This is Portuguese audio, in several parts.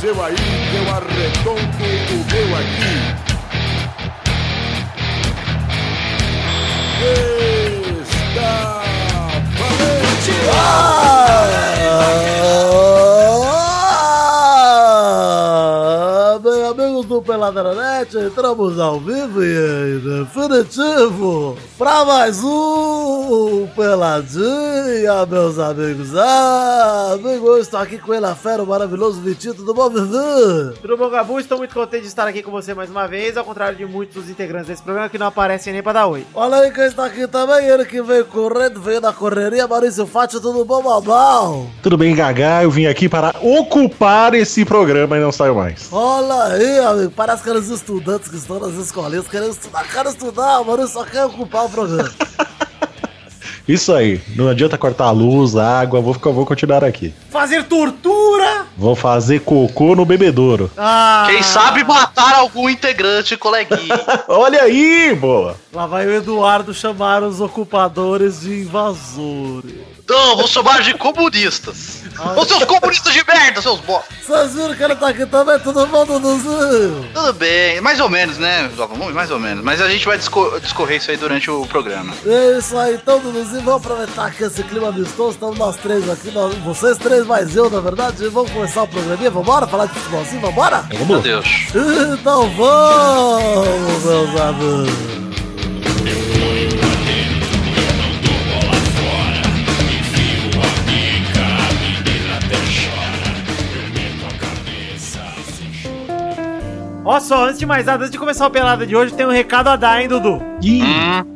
seu aí, eu arredondo o meu aqui. Está do Peladranet, entramos ao vivo e em definitivo para mais um Peladinha, meus amigos. Ah, amigo, eu estou aqui com ele, a fera, o maravilhoso Vitinho, tudo bom, Vivi? Tudo bom, Gabu? Estou muito contente de estar aqui com você mais uma vez, ao contrário de muitos dos integrantes desse programa que não aparecem nem pra dar oi. Olha aí quem está aqui também, ele que veio correndo, veio da correria, Maurício Fátio, tudo bom, babão? Tudo bem, Gagá? Eu vim aqui para ocupar esse programa e não saio mais. Olha aí, amigo, parece aqueles estudantes que estão nas escolinhas querendo estudar, quero estudar, mano, só quero ocupar o programa. Isso aí, não adianta cortar a luz, a água, vou, vou continuar aqui. Fazer tortura! Vou fazer cocô no bebedouro. Ah, Quem sabe matar algum integrante, coleguinha. Olha aí, boa! Lá vai o Eduardo chamar os ocupadores de invasores. Então, vou chamar de comunistas. Ô seus comunistas de merda, seus bosta. Vocês viram que ele tá aqui também? Tudo bom, Duduzinho? Tudo bem, mais ou menos, né, mais ou menos. Mas a gente vai disco- discorrer isso aí durante o programa. É isso aí, então, Duduzinho, vamos aproveitar que esse clima amistoso, estamos nós três aqui, nós- vocês três mais eu, na verdade, vamos começar o programinha, vambora? Falar de futebolzinho, vambora? Meu Vamos. Deus. Então vamos, meus amigos. Ó só, antes de mais nada, antes de começar o pelada de hoje, tem um recado a dar, hein, Dudu? Ih,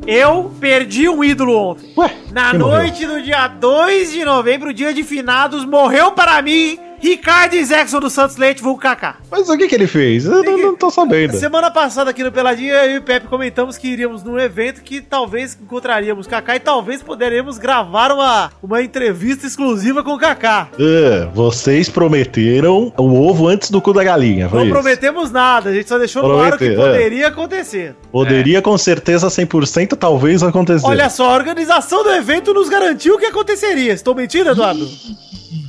Eu perdi um ídolo ontem. ué, Na quem morreu? noite do dia 2 de novembro, dia de finados, morreu para mim Ricardo Zexon do Santos Leite, vulgo Kaká. Mas o que que ele fez? Eu não, não tô sabendo. Semana passada aqui no Peladinha, eu e o Pepe comentamos que iríamos num evento que talvez encontraríamos Kaká e talvez poderemos gravar uma, uma entrevista exclusiva com o Kaká. É, vocês prometeram o ovo antes do cu da galinha, foi Não isso? prometemos nada, a gente só deixou no ar o que é. poderia acontecer. Poderia com certeza 100% talvez acontecer. Olha só, a organização do evento nos garantiu que aconteceria. Estou mentindo, Eduardo?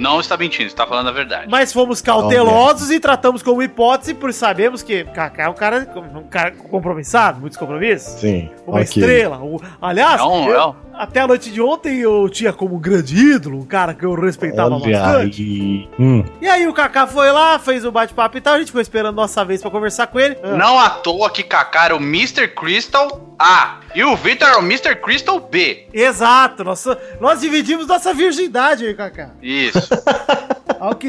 não está mentindo, está falando a verdade. Mas fomos cautelosos e tratamos como hipótese, por sabermos que Kaká é um cara, um cara compromissado, muitos compromissos. Sim, Uma ok. estrela. Aliás, É um- eu- um- até a noite de ontem eu tinha como grande ídolo, um cara que eu respeitava Olha bastante. aí. Hum, E aí o Kaká foi lá, fez o bate-papo e tal, a gente ficou esperando nossa vez pra conversar com ele. Ah, Não à toa que Kaká era o Mr. Crystal A e o Victor é o Mr. Crystal B. Exato, nós, nós dividimos nossa virgindade aí, Kaká. Isso.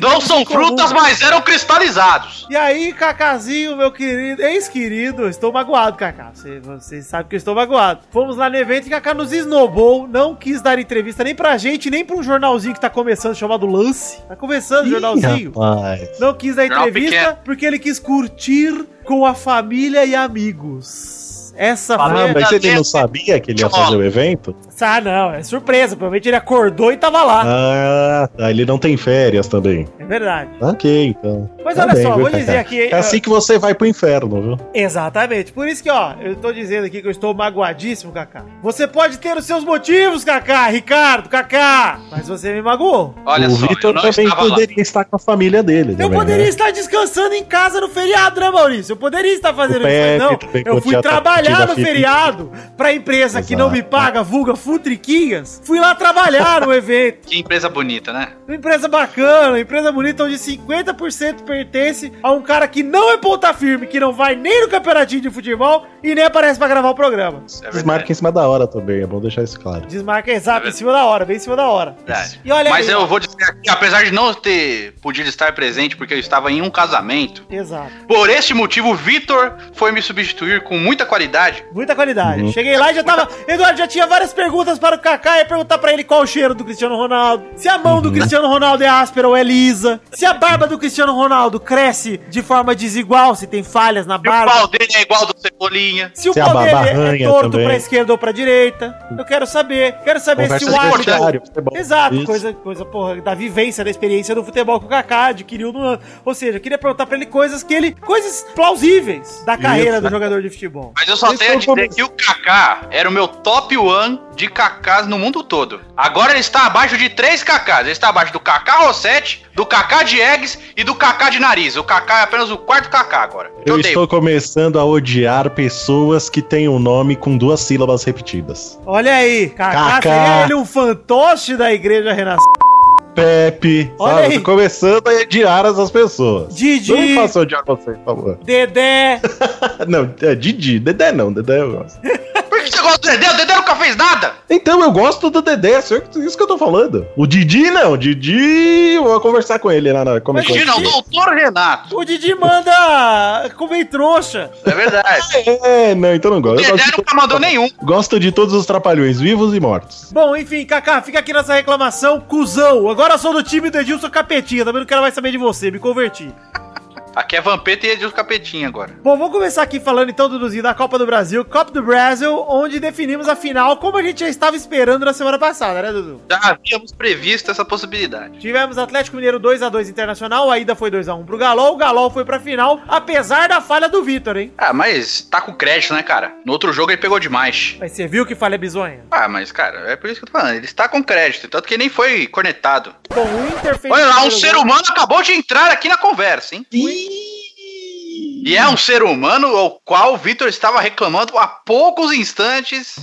Não são em comum. frutas, mas eram cristalizados. E aí, Cacazinho, meu querido, ex-querido, estou magoado, Cacá. Você, você sabe que eu estou magoado. Fomos lá no evento e Cacá nos esnobou, não quis dar entrevista nem pra gente, nem pra um jornalzinho que tá começando, chamado Lance. Tá começando o ih, jornalzinho. rapaz. Não quis dar entrevista porque ele quis curtir com a família e amigos. Essa Ah, foi. mas ele não sabia que ele ia fazer o evento? Ah, não, é surpresa. Provavelmente ele acordou e tava lá. Ah, tá, ele não tem férias também. É verdade. Ok, então. Mas Tá olha bem, só, viu, vou dizer aqui. É assim que você vai pro inferno, viu? Exatamente. Por isso que, ó, eu tô dizendo aqui que eu estou magoadíssimo, Kaká. Você pode ter os seus motivos, Kaká, Ricardo, Kaká, mas você me magoou. Olha o só, eu Vitor não também estava lá. poderia estar com a família dele. Eu também, poderia né? estar descansando em casa no feriado, né, Maurício? Eu poderia estar fazendo O isso, mas não. Eu fui podia estar trabalhar no feriado pra empresa que não me Exato. paga, vulga Futriquinhas. Fui lá trabalhar no evento. Que empresa bonita, né? Uma empresa bacana, uma empresa bonita onde 50% pertence a um cara que não é ponta firme, que não vai nem no campeonatinho de futebol e nem aparece pra gravar o programa. É Desmarca em cima da hora também, é bom deixar isso claro. Desmarca exato, É em cima da hora, bem em cima da hora. Verdade. E olha Mas aí, eu ó. vou dizer aqui, apesar de não ter podido estar presente porque eu estava em um casamento, Exato. por este motivo, o Vitor foi me substituir com muita qualidade. Muita qualidade. Uhum. Cheguei lá e já tava. Eduardo já tinha várias perguntas para o Kaká. Ia perguntar pra ele qual o cheiro do Cristiano Ronaldo. Se a mão Uhum. do Cristiano Ronaldo é áspera ou é lisa. Se a barba do Cristiano Ronaldo cresce de forma desigual, se tem falhas na E o barba. pau dele é igual do Cebolinha. Se o Se a pau barba dele é torto também. pra esquerda ou pra direita. Eu quero saber. Quero saber Conversa se o árbitro. Exato, Isso. coisa, coisa, porra, da vivência, da experiência do futebol que o Kaká adquiriu no ano. Ou seja, eu queria perguntar pra ele coisas que ele. coisas plausíveis da carreira do jogador de futebol. Mas eu só tenho a dizer que o Kaká era o meu top one de Kakás no mundo todo. Agora ele está abaixo de três Kakás. Ele está abaixo do Kaká Rossetti, do Kaká de Eggs e do Kaká de Nariz. O Kaká é apenas o quarto Kaká agora. Eu odeio. estou começando a odiar pessoas que têm um nome com duas sílabas repetidas. Olha aí, Kaká, Kaká. seria ele um fantoche da igreja renascida. Pepe, Olha sabe? aí. Começando a odiar essas pessoas. Didi. Não me faça odiar você, por favor. Dedé. Não, é Didi. Dedé não, Dedé eu gosto. Gosta do Dedé? O Dedé nunca fez nada. Então, eu gosto do Dedé, é isso que eu tô falando. O Didi não, o Didi, eu vou conversar com ele lá na Comic Con. Imagina, o doutor Renato. O Didi manda comer trouxa. É verdade. É, não, então não O gosto. Eu Dedé gosto de, nunca mandou nenhum. gosto de todos os trapalhões, vivos e mortos. Bom, enfim, Kaká, fica aqui nessa reclamação, cuzão. Agora sou do time do Edilson Capetinha, também não quero mais saber de você, me converti. Aqui é Vampeta e Edilson Capetinho agora. Bom, vamos começar aqui falando então, Duduzinho, da Copa do Brasil, Copa do Brasil, onde definimos a final, como a gente já estava esperando na semana passada, né, Dudu? Já havíamos previsto essa possibilidade. Tivemos Atlético Mineiro 2x2 Internacional, a ida foi 2x1 pro Galol, o Galol foi pra final, apesar da falha do Vitor, hein? Ah, mas tá com crédito, né, cara? No outro jogo ele pegou demais. Mas você viu que falha bizonha? Ah, mas, cara, é por isso que eu tô falando. Ele está com crédito, tanto que nem foi cornetado. Bom, o Inter fez... Olha lá, um ser gol. humano acabou de entrar aqui na conversa, hein? E é um ser humano ao qual o Vitor estava reclamando há poucos instantes.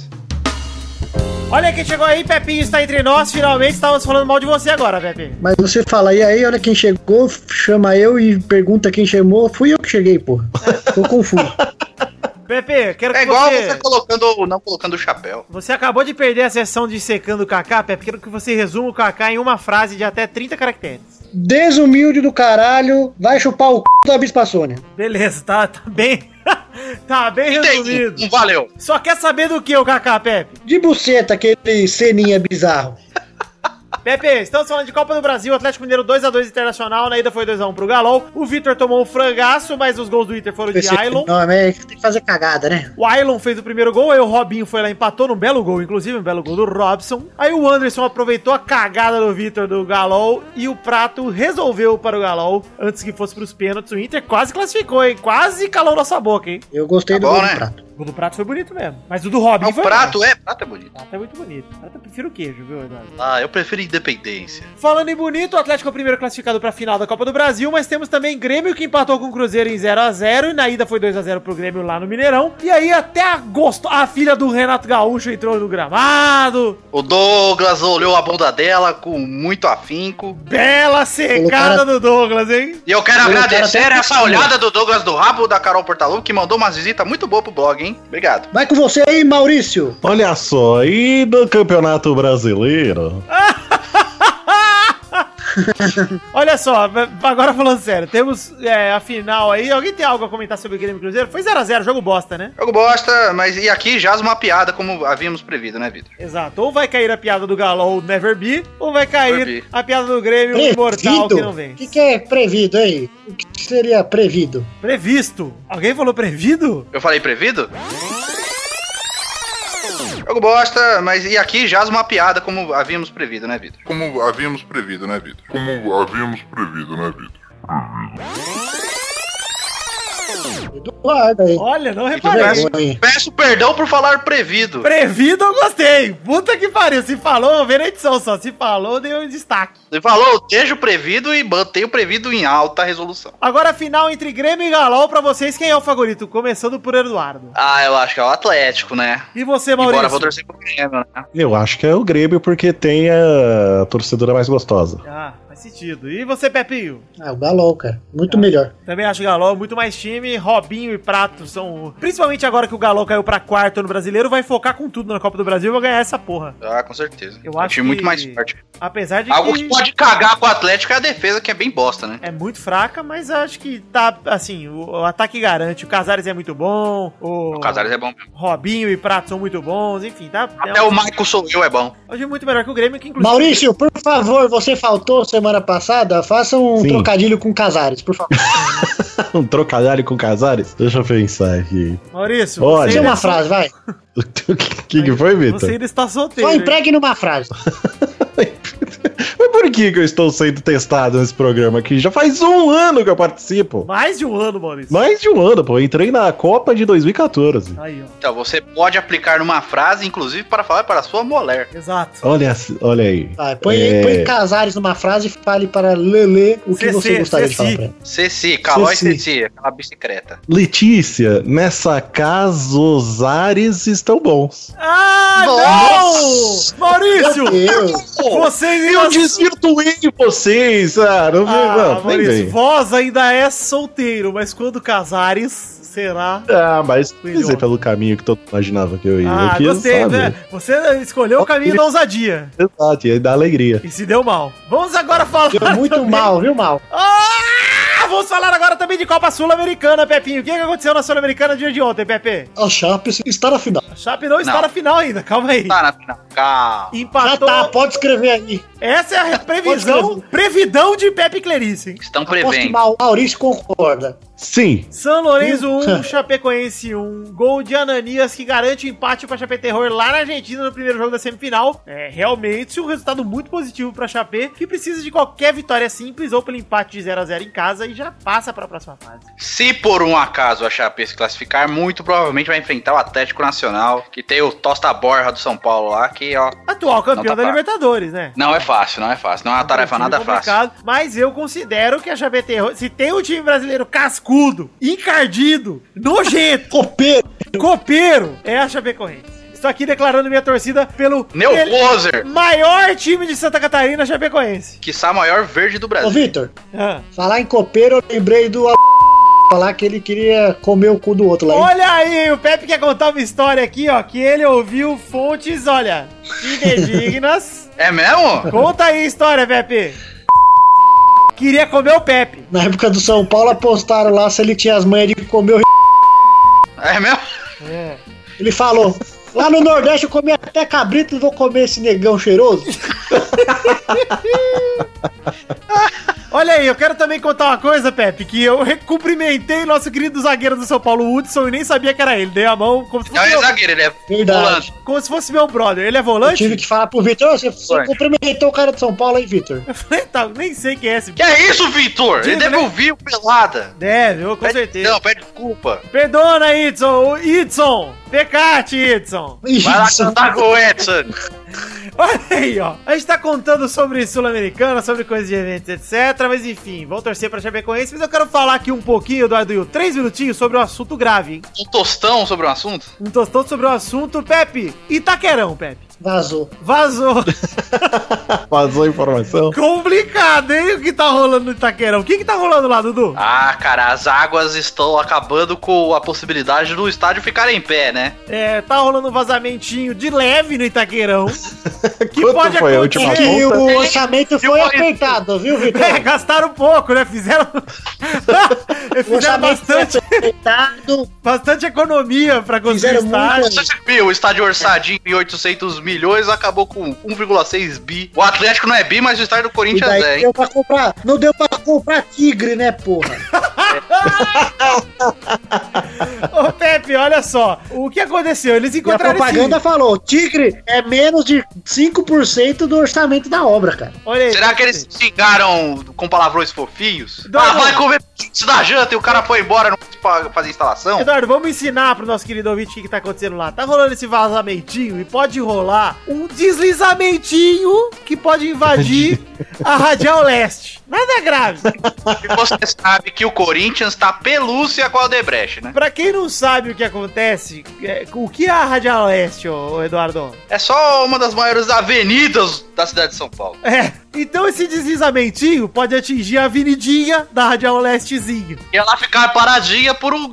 Olha quem chegou aí, Pepinho está entre nós, finalmente estávamos falando mal de você agora, Pepinho. Mas você fala, e aí, olha quem chegou, chama eu e pergunta quem chamou. Fui eu que cheguei, porra. Tô confuso. Pepe, quero que É igual você... você colocando, não colocando o chapéu. Você acabou de perder a sessão de secando o Kaká, Pepe. Quero que você resuma o Kaká em uma frase de até 30 caracteres. Desumilde do caralho, vai chupar o c da Bispa Sônia. Beleza, tá, tá bem. tá bem Entendi, resumido. não valeu. Só quer saber do que o Kaká, Pepe? De buceta, aquele ceninha bizarro. Pepe, estamos falando de Copa do Brasil, Atlético Mineiro 2x2 Internacional, na ida foi 2x1 pro Galol. O Vitor tomou um frangaço, mas os gols do Inter foram de Esse Ailon. nome é que tem que fazer cagada, né? O Ailon fez o primeiro gol, aí o Robinho foi lá e empatou num belo gol, inclusive, um belo gol do Robson. Aí o Anderson aproveitou a cagada do Vitor do Galol e o Prato resolveu para o Galol antes que fosse pros pênaltis. O Inter quase classificou, hein? Quase calou nossa boca, hein? Eu gostei Tá do bom, gol do né? prato. O do Prato foi bonito mesmo. Mas o do Robinho O prato mais. é, prato é bonito. O Prato é muito bonito. O Prato eu prefiro o queijo, viu, Eduardo? Ah, eu prefiro independência. Falando em bonito, o Atlético é o primeiro classificado para a final da Copa do Brasil, mas temos também Grêmio que empatou com o Cruzeiro em 0 a 0 e na ida foi 2 a 0 pro Grêmio lá no Mineirão. E aí até agosto a filha do Renato Gaúcho entrou no gramado. O Douglas olhou a bunda dela com muito afinco. Bela secada cara- do Douglas, hein? E eu quero agradecer essa olhada do Douglas do rabo da Carol Portalu, que mandou umas visitas muito boas pro blog, hein? Obrigado. Vai com você aí, Maurício. Olha só, e no Campeonato Brasileiro? Olha só, agora falando sério, temos é, a final aí. Alguém tem algo a comentar sobre o Grêmio Cruzeiro? Foi 0 a 0 jogo bosta, né? Jogo bosta, mas e aqui jaz uma piada, como havíamos previsto, né, Vitor? Exato. Ou vai cair a piada do Galol Never Be, ou vai cair Never a piada do Grêmio Imortal que não O vem. que, que é prevido aí? O que seria prevido? Previsto. Alguém falou prevido? Eu falei previsto? Jogo bosta, mas e aqui jaz uma piada, como havíamos previsto, né, Vitor? Como havíamos previsto, né, Vitor? Como havíamos previsto, né, Vitor? Eduardo aí. Olha, não reparei. vergonha. Peço perdão por falar prevido. Prevido eu gostei. Puta que pariu. Se falou, eu vi na edição só. Se falou, deu um destaque. Ele falou, deixa o prevido e mantém o prevido em alta resolução. Agora a final entre Grêmio e Galol pra vocês. Quem é o favorito? Começando por Eduardo. Ah, eu acho que é o Atlético, né? E você, Maurício? vou torcer pro Grêmio, né? Eu acho que é o Grêmio porque tem a torcedora mais gostosa. Ah, faz sentido. E você, Pepinho? Ah, o Galol, cara. Muito melhor. Também acho Galol muito mais time. Robinho e Prato são. Principalmente agora que o Galol caiu pra quarto no brasileiro, vai focar com tudo na Copa do Brasil e vai ganhar essa porra. Ah, com certeza. Eu É um acho time que- muito mais forte. Apesar de Algo que. que pode cagar com o Atlético é a defesa, que é bem bosta, né? É muito fraca, mas acho que tá, assim, o, o ataque garante. O Casares é muito bom, o, O Casares é bom mesmo. Robinho e Prato são muito bons, enfim, tá? Até é o um, Michael Sou Eu é bom. hoje é muito melhor que o Grêmio, que inclusive... Maurício, por favor, você faltou semana passada. Faça um Sim. trocadilho com Casares, por favor. um trocadilho com Casares? Deixa eu pensar aqui. Maurício, Olha. Diz você, uma frase, vai. O que, que foi, você Vitor? ainda está solteiro. Só hein? empregue numa frase. Por que, que eu estou sendo testado nesse programa aqui? Já faz um ano que eu participo. Mais de um ano, Maurício. Mais de um ano, pô. Eu entrei na Copa de 2014. Aí, ó. Então, você pode aplicar numa frase, inclusive, para falar para a sua mulher. Exato. Olha, olha aí. Vai, põe, É. põe Casares numa frase e fale para Lele o que Ceci, você gostaria de falar Ceci. pra ela. Ceci, Calói Ceci. Ceci, aquela bicicleta. Letícia, nessa casa os ares estão bons. Ah, Nossa! não! Maurício! Meu Deus. Vocês Eu desvirtuei vocês, ah, não, Ah, não, Maurício, vem. vós ainda é solteiro, mas quando casares, será. Ah, mas dizer, pelo caminho que todo mundo imaginava que eu ia. Ah, eu gostei, né? Você escolheu o caminho da ousadia. Exato, e aí dá alegria. E se deu mal. Vamos agora falar. Deu muito também- mal, viu, mal? Ah, vamos falar agora também de Copa Sul-Americana, Pepinho. O que que aconteceu na Sul-Americana no dia de ontem, Pepe? A Chape está na final. A Chape não está Não. na final ainda, calma aí. Tá na final. Calma. Já Empatou. tá, pode escrever aí. Essa é a previsão, previdão de Pepe Clerice. hein? Estão prevendo. Mau- Maurício concorda. Sim, São Lourenço 1, Chapecoense 1. Gol de Ananias que garante o empate para Chape Terror lá na Argentina no primeiro jogo da semifinal. É realmente um resultado muito positivo para Chape, que precisa de qualquer vitória simples ou pelo empate de 0 a 0 em casa e já passa para a próxima fase. Se por um acaso a Chape se classificar, muito provavelmente vai enfrentar o Atlético Nacional, que tem o Tosta Borra do São Paulo lá, que, ó, Atual campeão Não tá da. Libertadores, né? não é fácil, não é fácil. Não é uma tarefa Um time nada fácil. Mas eu considero que a Chape Terror, se tem um time brasileiro cascudo, encardido, nojento, Copeiro. copeiro, é a Chapecoense. Estou aqui declarando minha torcida pelo Meu poser, maior time de Santa Catarina, Chapecoense. que o maior verde do Ô, Brasil. Vitor, Ah. falar em copeiro, eu lembrei do falar que ele queria comer o cu do outro lá. hein? Olha aí, o Pepe quer contar uma história aqui, ó, que ele ouviu fontes, olha, fidedignas. É mesmo? Conta aí a história, Pepe. Queria comer o Pepe. Na época do São Paulo, apostaram lá se ele tinha as manhas de comer o É mesmo? Ele falou: lá no Nordeste eu comi até cabrito e vou comer esse negão cheiroso. Olha aí, eu quero também contar uma coisa, Pepe, que eu cumprimentei nosso querido zagueiro do São Paulo, Hudson, e nem sabia que era ele. Dei a mão como se Não fosse, é meu, zagueiro, ele é Verdade. volante. como se fosse meu brother. Ele é Eu volante? tive que falar pro Vitor: "Ô, você, cumprimentou o cara de São Paulo aí, Vitor. Eu falei, tá, nem sei quem é esse. Que é isso, Vitor? Ele deve né? ouvir o pelada. Deve, eu, com Pede- certeza. Não, pede desculpa. Perdona, Idson. O Idson. Pecate, Idson. Vai lá cantar com o Edson. Olha aí, ó. A gente tá contando sobre Sul-Americana, sobre coisas de eventos, etc. Mas enfim, vamos torcer pra Chapecoense. Mas eu quero falar aqui um pouquinho, Eduardo Will, três minutinhos sobre um assunto grave, hein? Um tostão sobre o assunto? Um tostão sobre o assunto, Pepe. Itaquerão, Pepe. Vazou. Vazou. vazou a informação. Complicado, hein? O que tá rolando no Itaquerão? O que que tá rolando lá, Dudu? Ah, cara, as águas estão acabando com a possibilidade do estádio ficar em pé, né? É, tá rolando um vazamentinho de leve no Itaquerão. Que Quanto pode foi a última acontecer. E o orçamento foi apertado, viu, Vitor? É, gastaram pouco, né? Fizeram. Fizeram bastante, bastante economia pra construir o estádio. o estádio orçadinho em 800 milhões acabou com 1,6 bi. O Atlético não é bi, mas o estádio do E Corinthians daí é, hein? deu pra comprar. Não deu pra comprar tigre, né, porra? Ô, Pepe, olha só. O que aconteceu? Eles E a encontraram propaganda falou: tigre é menos de 5% do orçamento da obra, cara. esse... Olha aí. Será que eles se xingaram com palavrões fofinhos? Não, ah, vai comer isso da janta e o cara foi embora, não quis fazer instalação? Eduardo, vamos ensinar pro nosso querido ouvinte o que, que tá acontecendo lá. Tá rolando esse vazamentinho e pode rolar um deslizamentinho que pode invadir a Radial Leste. Nada grave. E você sabe que o Corinthians tá pelúcia com a Aldebrecht, né? Pra quem não sabe o que acontece, é, o que é a Radial Leste, ô Eduardo? É só uma das maiores avenidas da cidade de São Paulo. É, então esse deslizamentinho pode atingir a avenidinha da Radial Lestezinha. E ela ficar paradinha por um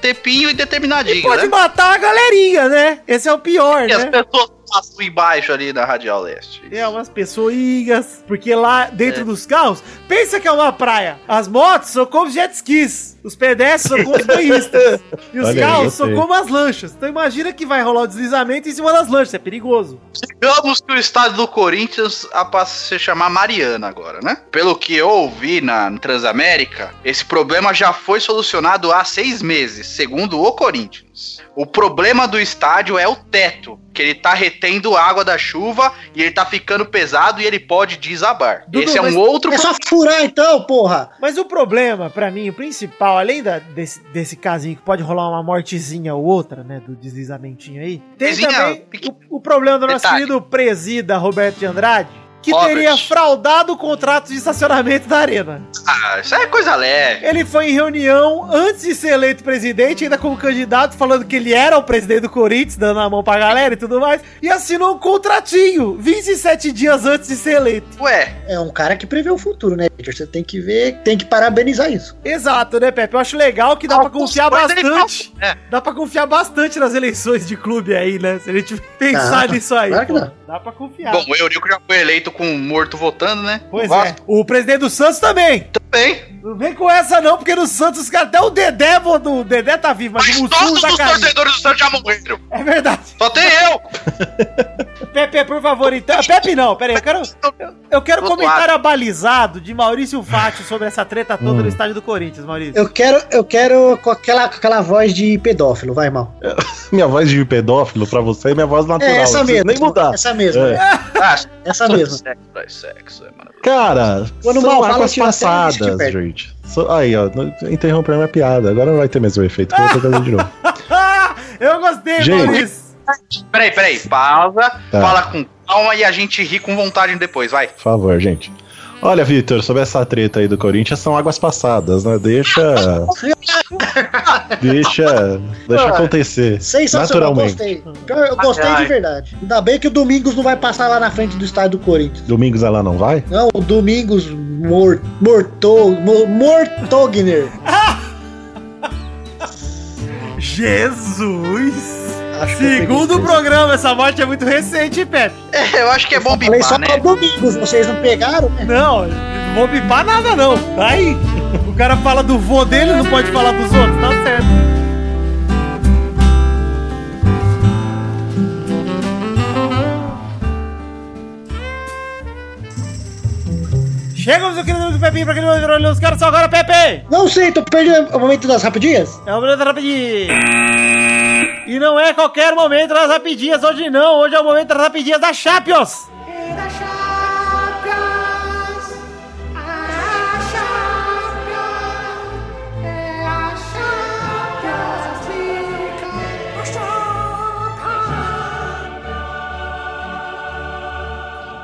tempinho E indeterminadinho, pode né? matar a galerinha, né? Esse é o pior, E as né? pessoas passam embaixo ali na Radial Leste. É, umas pessoinhas, porque lá dentro dos carros, pensa que é uma praia. As motos são como jet skis, os pedestres são como os banhistas, e os Olha carros são como as lanchas. Então imagina que vai rolar o deslizamento em cima das lanchas, é perigoso. Digamos que o estádio do Corinthians a passa a se chamar Mariana agora, né? Pelo que eu ouvi na Transamérica, esse problema já foi solucionado há seis meses, segundo o Corinthians. O problema do estádio é o teto, que ele tá retendo água da chuva e ele tá ficando pesado e ele pode desabar. Dudu, Esse é um outro É só furar então, porra. Mas o problema, pra mim, o principal, além da- desse, desse casinho que pode rolar uma mortezinha ou outra, né, do deslizamentinho aí, tem também o, o problema do nosso Detalhe. querido presida Roberto de Andrade, que Robert. teria fraudado o contrato de estacionamento da arena. Ah, isso é coisa leve. Ele foi em reunião antes de ser eleito presidente, ainda como candidato, falando que ele era o presidente do Corinthians, dando a mão pra galera e tudo mais, e assinou um contratinho 27 dias antes de ser eleito. Ué, É um cara que prevê o futuro, né? Você tem que ver, tem que parabenizar isso. Exato, né, Pepe? Eu acho legal que dá pra Algumas confiar bastante. é. Dá pra confiar bastante nas eleições de clube aí, né? Se a gente pensar Dá, nisso aí. claro que dá. Dá pra confiar. bom, o Eurico já foi eleito com um morto votando, né? pois Não é. O presidente do Santos também. Também. Não vem com essa não, porque no Santos, os caras, até o Dedé, do o Dedé tá vivo, mas, Mas o todos Mussum tá os caindo. torcedores do Santos já morreram. É verdade. Só tem eu. Pepe, por favor, então. Pepe não, peraí, eu quero. Eu, eu quero comentário abalizado de Maurício Fátio sobre essa treta toda Hum. no estádio do Corinthians, Maurício. Eu quero, eu quero com aquela, com aquela voz de pedófilo, vai mal. Minha voz de pedófilo pra você é minha voz natural. É essa mesmo. Nem mudar. Essa mesma. É. Ah, Essa mesma. Sexo, é sexo, é maravilhoso. Cara, Quando são mal fala, águas tira até a gente passadas, perde. Gente. So- Aí, ó, interrompeu minha piada. Agora não vai ter mais o efeito. Vou fazer de novo. eu gostei, Gente. Maurício. Peraí, peraí. Pausa. Tá. Fala com calma e a gente ri com vontade depois, vai. Por favor, gente. Olha, Vitor, sobre essa treta aí do Corinthians, são águas passadas, né? Deixa. deixa. Deixa Ah, acontecer. Sensacional, naturalmente. gostei. Eu gostei Ai, ai. de verdade. Ainda bem que o Domingos não vai passar lá na frente do estádio do Corinthians. Domingos ela não vai? Não, o Domingos Mor Morto, Mo- Mortogner. Jesus! Acho eu Segundo programa, essa morte é muito recente, hein, Pepe? É, eu acho que é bom Falei só bipar, né? Domingos, vocês não pegaram? né? Não, não vou bipar nada, não. Tá aí. O cara fala do vô dele, não pode falar dos outros, tá certo. Chegamos, meu querido do Pepinho, pra aquele momento os caras só agora, Pepe! Não sei, tô perdendo o momento das rapidinhas. É o momento das rapidinhas. E não é qualquer momento das rapidinhas hoje não, hoje é o momento das rapidinhas da Champions.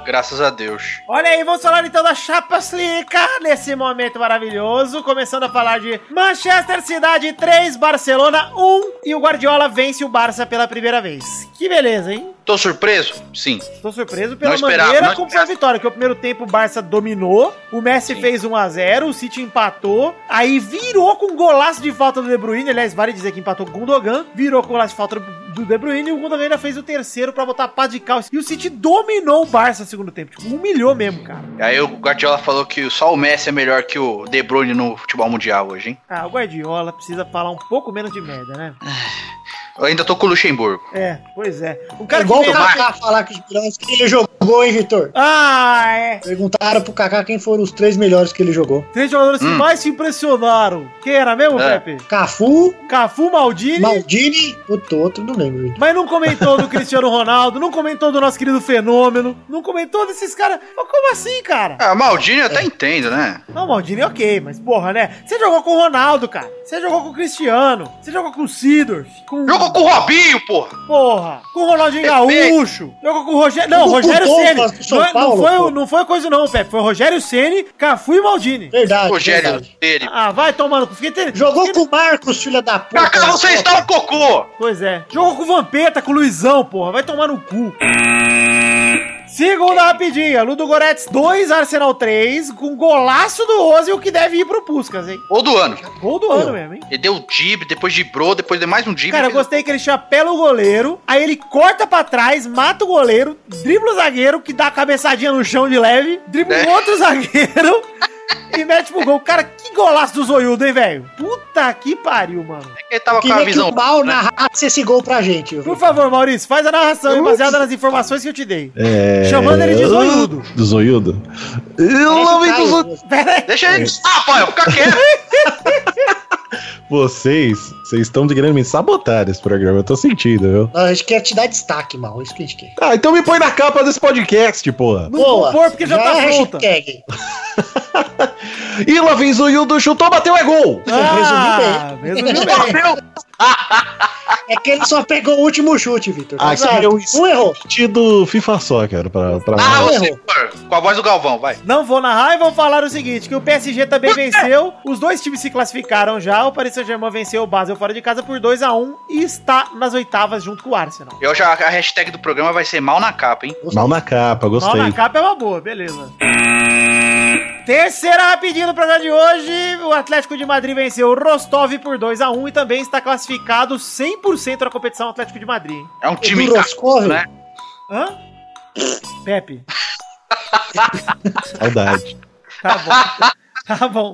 Graças a Deus. Olha aí, vamos falar então da Champions League nesse momento maravilhoso. Começando a falar de Manchester Cidade 3, Barcelona 1 e o Guardiola vence o Barça pela primeira vez. Que beleza, hein? Tô surpreso? Sim. Estou surpreso pela Não esperava, maneira como foi a vitória, que o primeiro tempo o Barça dominou, o Messi fez 1 a 0 o City empatou, aí virou com um golaço de falta do De Bruyne, aliás, vale dizer que empatou com o Gundogan, virou com golaço de falta do De Bruyne e o Gundogan ainda fez o terceiro pra botar paz de caos. E o City dominou o Barça no segundo tempo, tipo, humilhou mesmo, cara. Aí o Guardiola falou que só o Messi é melhor que o De Bruyne no futebol mundial hoje, hein? Ah, o Guardiola precisa falar um pouco menos de merda, né? Eu ainda tô com o Luxemburgo. É, pois é. O É cara igual que o Kaká falar que os melhores que ele jogou, hein, Vitor? Ah, é. Perguntaram pro Kaká quem foram os três melhores que ele jogou. Três jogadores que Hum. mais te impressionaram. Quem era mesmo, É. Pepe? Cafu, Cafu, Maldini. Maldini, o outro não lembro. Mas não comentou do Cristiano Ronaldo, não comentou do nosso querido Fenômeno, não comentou desses caras. Mas Como assim, cara? Ah, Maldini eu até entendo, né? Não, Maldini, ok, mas porra, né? Você jogou com o Ronaldo, cara. Você jogou com o Cristiano. Você jogou com o Sidorf. Com... Jogou com o Robinho, porra! Porra, com o Ronaldinho Perfeito. Gaúcho. Jogou com o Rogério. Não, Jogou com Rogério o Ceni. Não, é- não foi, o- não foi coisa, não, Pepe. Foi Rogério Ceni, Cafu e Maldini. Verdade. Rogério dele. Ah, vai tomando. Fiquei ter... Jogou fiquei- com o Marcos, filha da puta. Kaká, você está um cocô! Pois é. Jogou com o Vampeta, com o Luizão, porra. Vai tomar no cu. Segunda rapidinha. Ludo Goretz 2, Arsenal 3, com golaço do Ozil que deve ir pro Puskas, hein? Ou do ano. Gol do ano mesmo, hein? Ele deu o dib, depois gibrou, depois deu mais um dib. Cara, eu gostei que ele chapela o goleiro, aí ele corta pra trás, mata o goleiro, dribla o zagueiro, que dá a cabeçadinha no chão de leve, dribla o É. outro zagueiro e mete pro gol. Cara, que golaço do Zoiudo, hein, velho? Puta que pariu, mano. Ele tava com a Queria que visão. o Mal né? narrasse esse gol pra gente. Por favor, Maurício, faz a narração aí, baseada nas informações que eu te dei. É... Chamando ele de zoiudo. Do zoiudo? Eu Parece o lamento Caio, zo- moço. Pera aí. Deixa ele. Ah, pai, fica quieto. Vocês, vocês estão querendo me sabotar esse programa, eu tô sentindo, viu? A gente quer te dar destaque, mal. Isso que a gente quer. Ah, então me põe na capa desse podcast, porra. Não vou pôr porque já, tá é pronta. E lá vem Zoiudo, chutou, bateu, é gol! Ah, resumiu bem. É que ele só pegou o último chute, Vitor. Certo. é o Um errou. script do FIFA Soccer pra... pra... Ah, você, errou. com a voz do Galvão, vai. Não vou narrar e vou falar o seguinte: que o PSG também venceu. Os dois times se classificaram já. O Paris Saint-Germain venceu o Basel fora de casa por 2x1 e está nas oitavas junto com o Arsenal. Eu já, a hashtag do programa vai ser mal na capa, hein? Mal na capa, Mal gostei. na capa é uma boa, beleza. Terceira rapidinha do programa de hoje. O Atlético de Madrid venceu o Rostov por 2x1 e também está classificado 100% na competição Atlético de Madrid. É um time do Roscoe? né? Hã? Pepe. Saudade. Tá bom. Tá bom.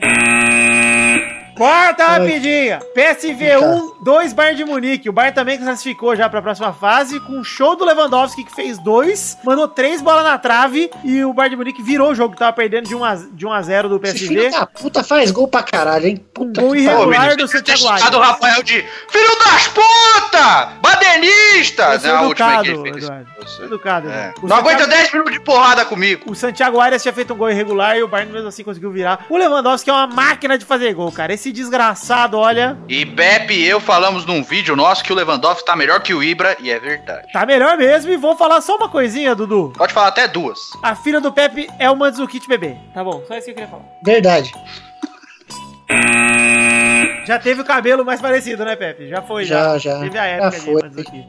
Quarta rapidinha. PSV 1, 2 Bayern de Munique. O Bayern também classificou já pra próxima fase com o show do Lewandowski que fez dois, mandou três bolas na trave e o Bayern de Munique virou o jogo que tava perdendo de 1 a, de 1 a 0 do Esse filho PSV. da puta faz gol pra caralho, hein? Puta gol irregular. do Santiago chamado o Aires. Rafael de filho das puta! Badernista! Sou Na última educado, que ele fez. É. Não aguenta Santiago- 10 minutos de porrada comigo. O Santiago Arias tinha feito um gol irregular e o Bayern mesmo assim conseguiu virar. O Lewandowski é uma máquina de fazer gol, cara. Esse desgraçado, olha, E Pepe e eu falamos num vídeo nosso que o Lewandowski tá melhor que o Ibra, e é verdade. tá melhor mesmo. E vou falar só uma coisinha, Dudu. Pode falar até duas. A filha do Pepe é o Mandzukic bebê. Tá bom, só isso que eu queria falar. Verdade. Já teve o cabelo mais parecido, né, Pepe? Já foi, já. Já, já. Teve a época Já de foi. Mandzukic.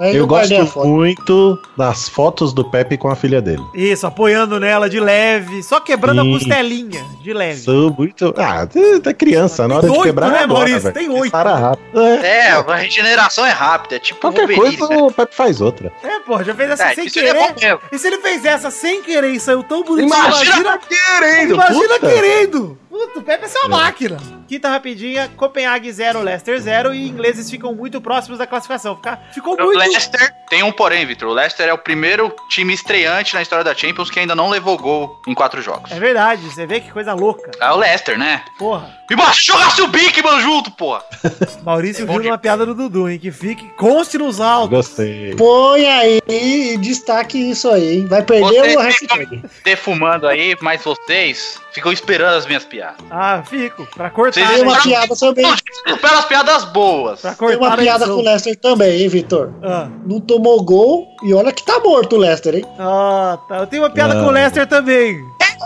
Mas Eu gosto foto. muito das fotos do Pepe com a filha dele. Isso, apoiando nela de leve, só quebrando Sim. a costelinha, de leve. Sou muito. Ah, é criança, na hora de quebrar né, é agora, Maurício? Tem oito. Rápido. É, É, a regeneração é rápida, é tipo Qualquer Wolverine, coisa né? o Pepe faz outra. É, pô, já fez essa É, sem é querer. e se ele fez essa sem querer e saiu tão bonitinho, Imagina querendo, Imagina puta. querendo! Puta, o Pepe é uma máquina! Quinta rapidinha, Copenhague 0, Leicester 0 e ingleses ficam muito próximos da classificação. Fica, ficou O muito. Leicester tem um porém, Vitor. O Leicester é o primeiro time estreante na história da Champions que ainda não levou gol em quatro jogos. É verdade, você vê que coisa louca. É o Leicester, né? Porra. E mas jogasse o Bigman junto, porra! Maurício Bom viu dia. uma piada do Dudu, hein? Que fique, conste nos altos. Gostei. Põe aí e destaque isso aí, hein? Vai perder Vocês o hashtag. defumando aí, mas vocês ficam esperando as minhas piadas. Ah, fico. Pra cortar. Né? Tem uma Não, piada também. Não, Espera as piadas boas. Pra Tem cortar uma na piada com o Leicester também, hein, Vitor? Ah, Não tomou gol e olha que tá morto o Leicester, hein? ah, tá. Eu tenho uma piada Não. com o Leicester também.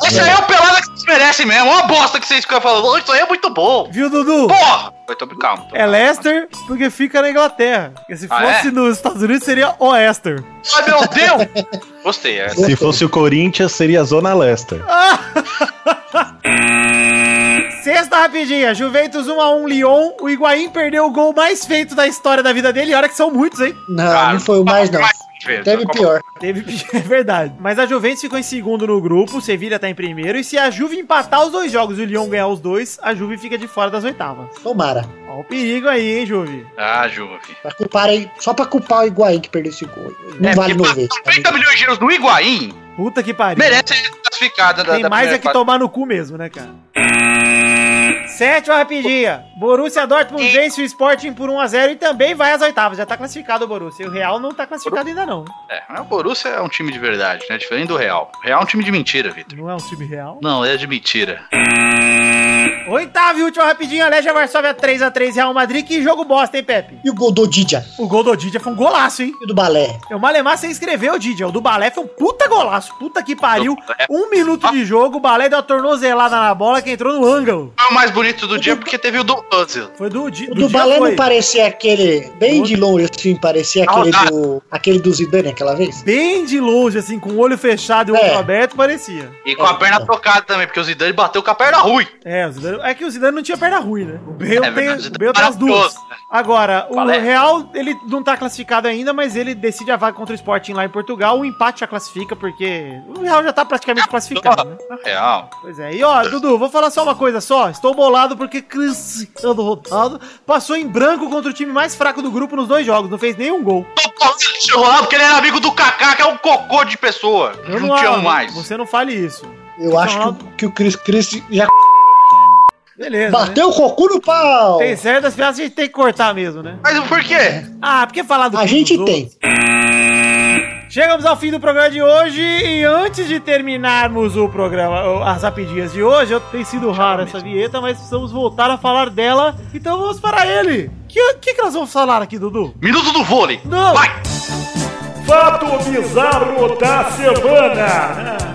Essa aí é o pelada que vocês merecem mesmo. É uma bosta que vocês ficam falando. "Oh, Isso aí é muito bom. Viu, Dudu? Porra! Eu tô calmo. tô É. Leicester porque fica na Inglaterra. Porque se Ah, fosse é? nos Estados Unidos seria Oester. Ai, meu Deus! Gostei. é. Se fosse o Corinthians, seria a Zona Leicester. Sexta rapidinha, Juventus 1x1 Lyon. O Higuaín perdeu o gol mais feito da história da vida dele. E olha que são muitos, hein? Não, Cara, não foi o mais, não. Teve pior. Teve, é verdade. Mas a Juventus ficou em segundo no grupo, o Sevilha tá em primeiro. E se a Juve empatar os dois jogos e o Lyon ganhar os dois, a Juve fica de fora das oitavas. Tomara. Ó o perigo aí, hein, Juve? Ah, Juve. Pra culpar aí, só pra culpar o Higuaín que perdeu esse gol. Não É, vale porque 90. 90 milhões de euros no Higuaín Puta que pariu. merece ser classificada da, Tem da mais é que fase. tomar no cu mesmo, né, cara? Sétima rapidinha. Borussia Dortmund vence o Sporting por 1x0 e também vai às oitavas. Já tá classificado o Borussia. E o Real não tá classificado ainda não. É, mas o Borussia é um time de verdade, né? Diferente do Real. O Real é um time de mentira, Vitor. Não é um time real. Não, é de mentira. Oitava e última rapidinha. Legia Varsóvia 3x3 Real Madrid. Que jogo bosta, hein, Pepe? E o gol do Didia O gol do Didia foi um golaço, hein? e do Balé. O Malemar sem escrever o Didia. O do Balé foi um puta golaço. Puta que pariu. Do. Um minuto de jogo. O Balé deu uma tornozelada na bola que entrou no ângulo. Foi o mais bonito do dia porque teve o do Ozil. Foi do, Di- O do do dia Balé foi. não parecia aquele, bem de longe assim, parecia aquele Ah, do, aquele do Zidane aquela vez? Bem de longe, assim, com o olho fechado e o É. olho aberto, parecia. E com a perna trocada também, porque o Zidane bateu com a perna ruim. É, o Zidane, é que o Zidane não tinha perna ruim, né? O Bale, É tem, verdade, o Bale tem as duas. né? Agora, o Balé. Real, ele não tá classificado ainda, mas ele decide a vaga contra o Sporting lá em Portugal. O empate já classifica, porque o Real já tá praticamente classificado, né? Real. Pois é. E ó, Dudu, vou falar só uma coisa só. Estou bolado porque Cristiano Ronaldo passou em branco contra o time mais fraco do grupo nos dois jogos. Não fez nenhum gol. Tô falando do Cristiano Ronaldo porque ele era amigo do Kaká, que é um cocô de pessoa. não, te amo mais. Você não fale isso. Eu acho que, o- que o Chris, Chris já Beleza. né? Bateu o cocu no pau! Tem certas piadas que a gente tem que cortar mesmo, né? Mas por quê? Ah, porque falar do A gente tem. Chegamos ao fim do programa de hoje e antes de terminarmos o programa, as rapidinhas de hoje, eu tenho sido raro essa vinheta, mas precisamos voltar a falar dela. Então vamos para ele. O que, que, que nós vamos falar aqui, Dudu? Minuto do vôlei. Não. Vai! Fato bizarro da semana.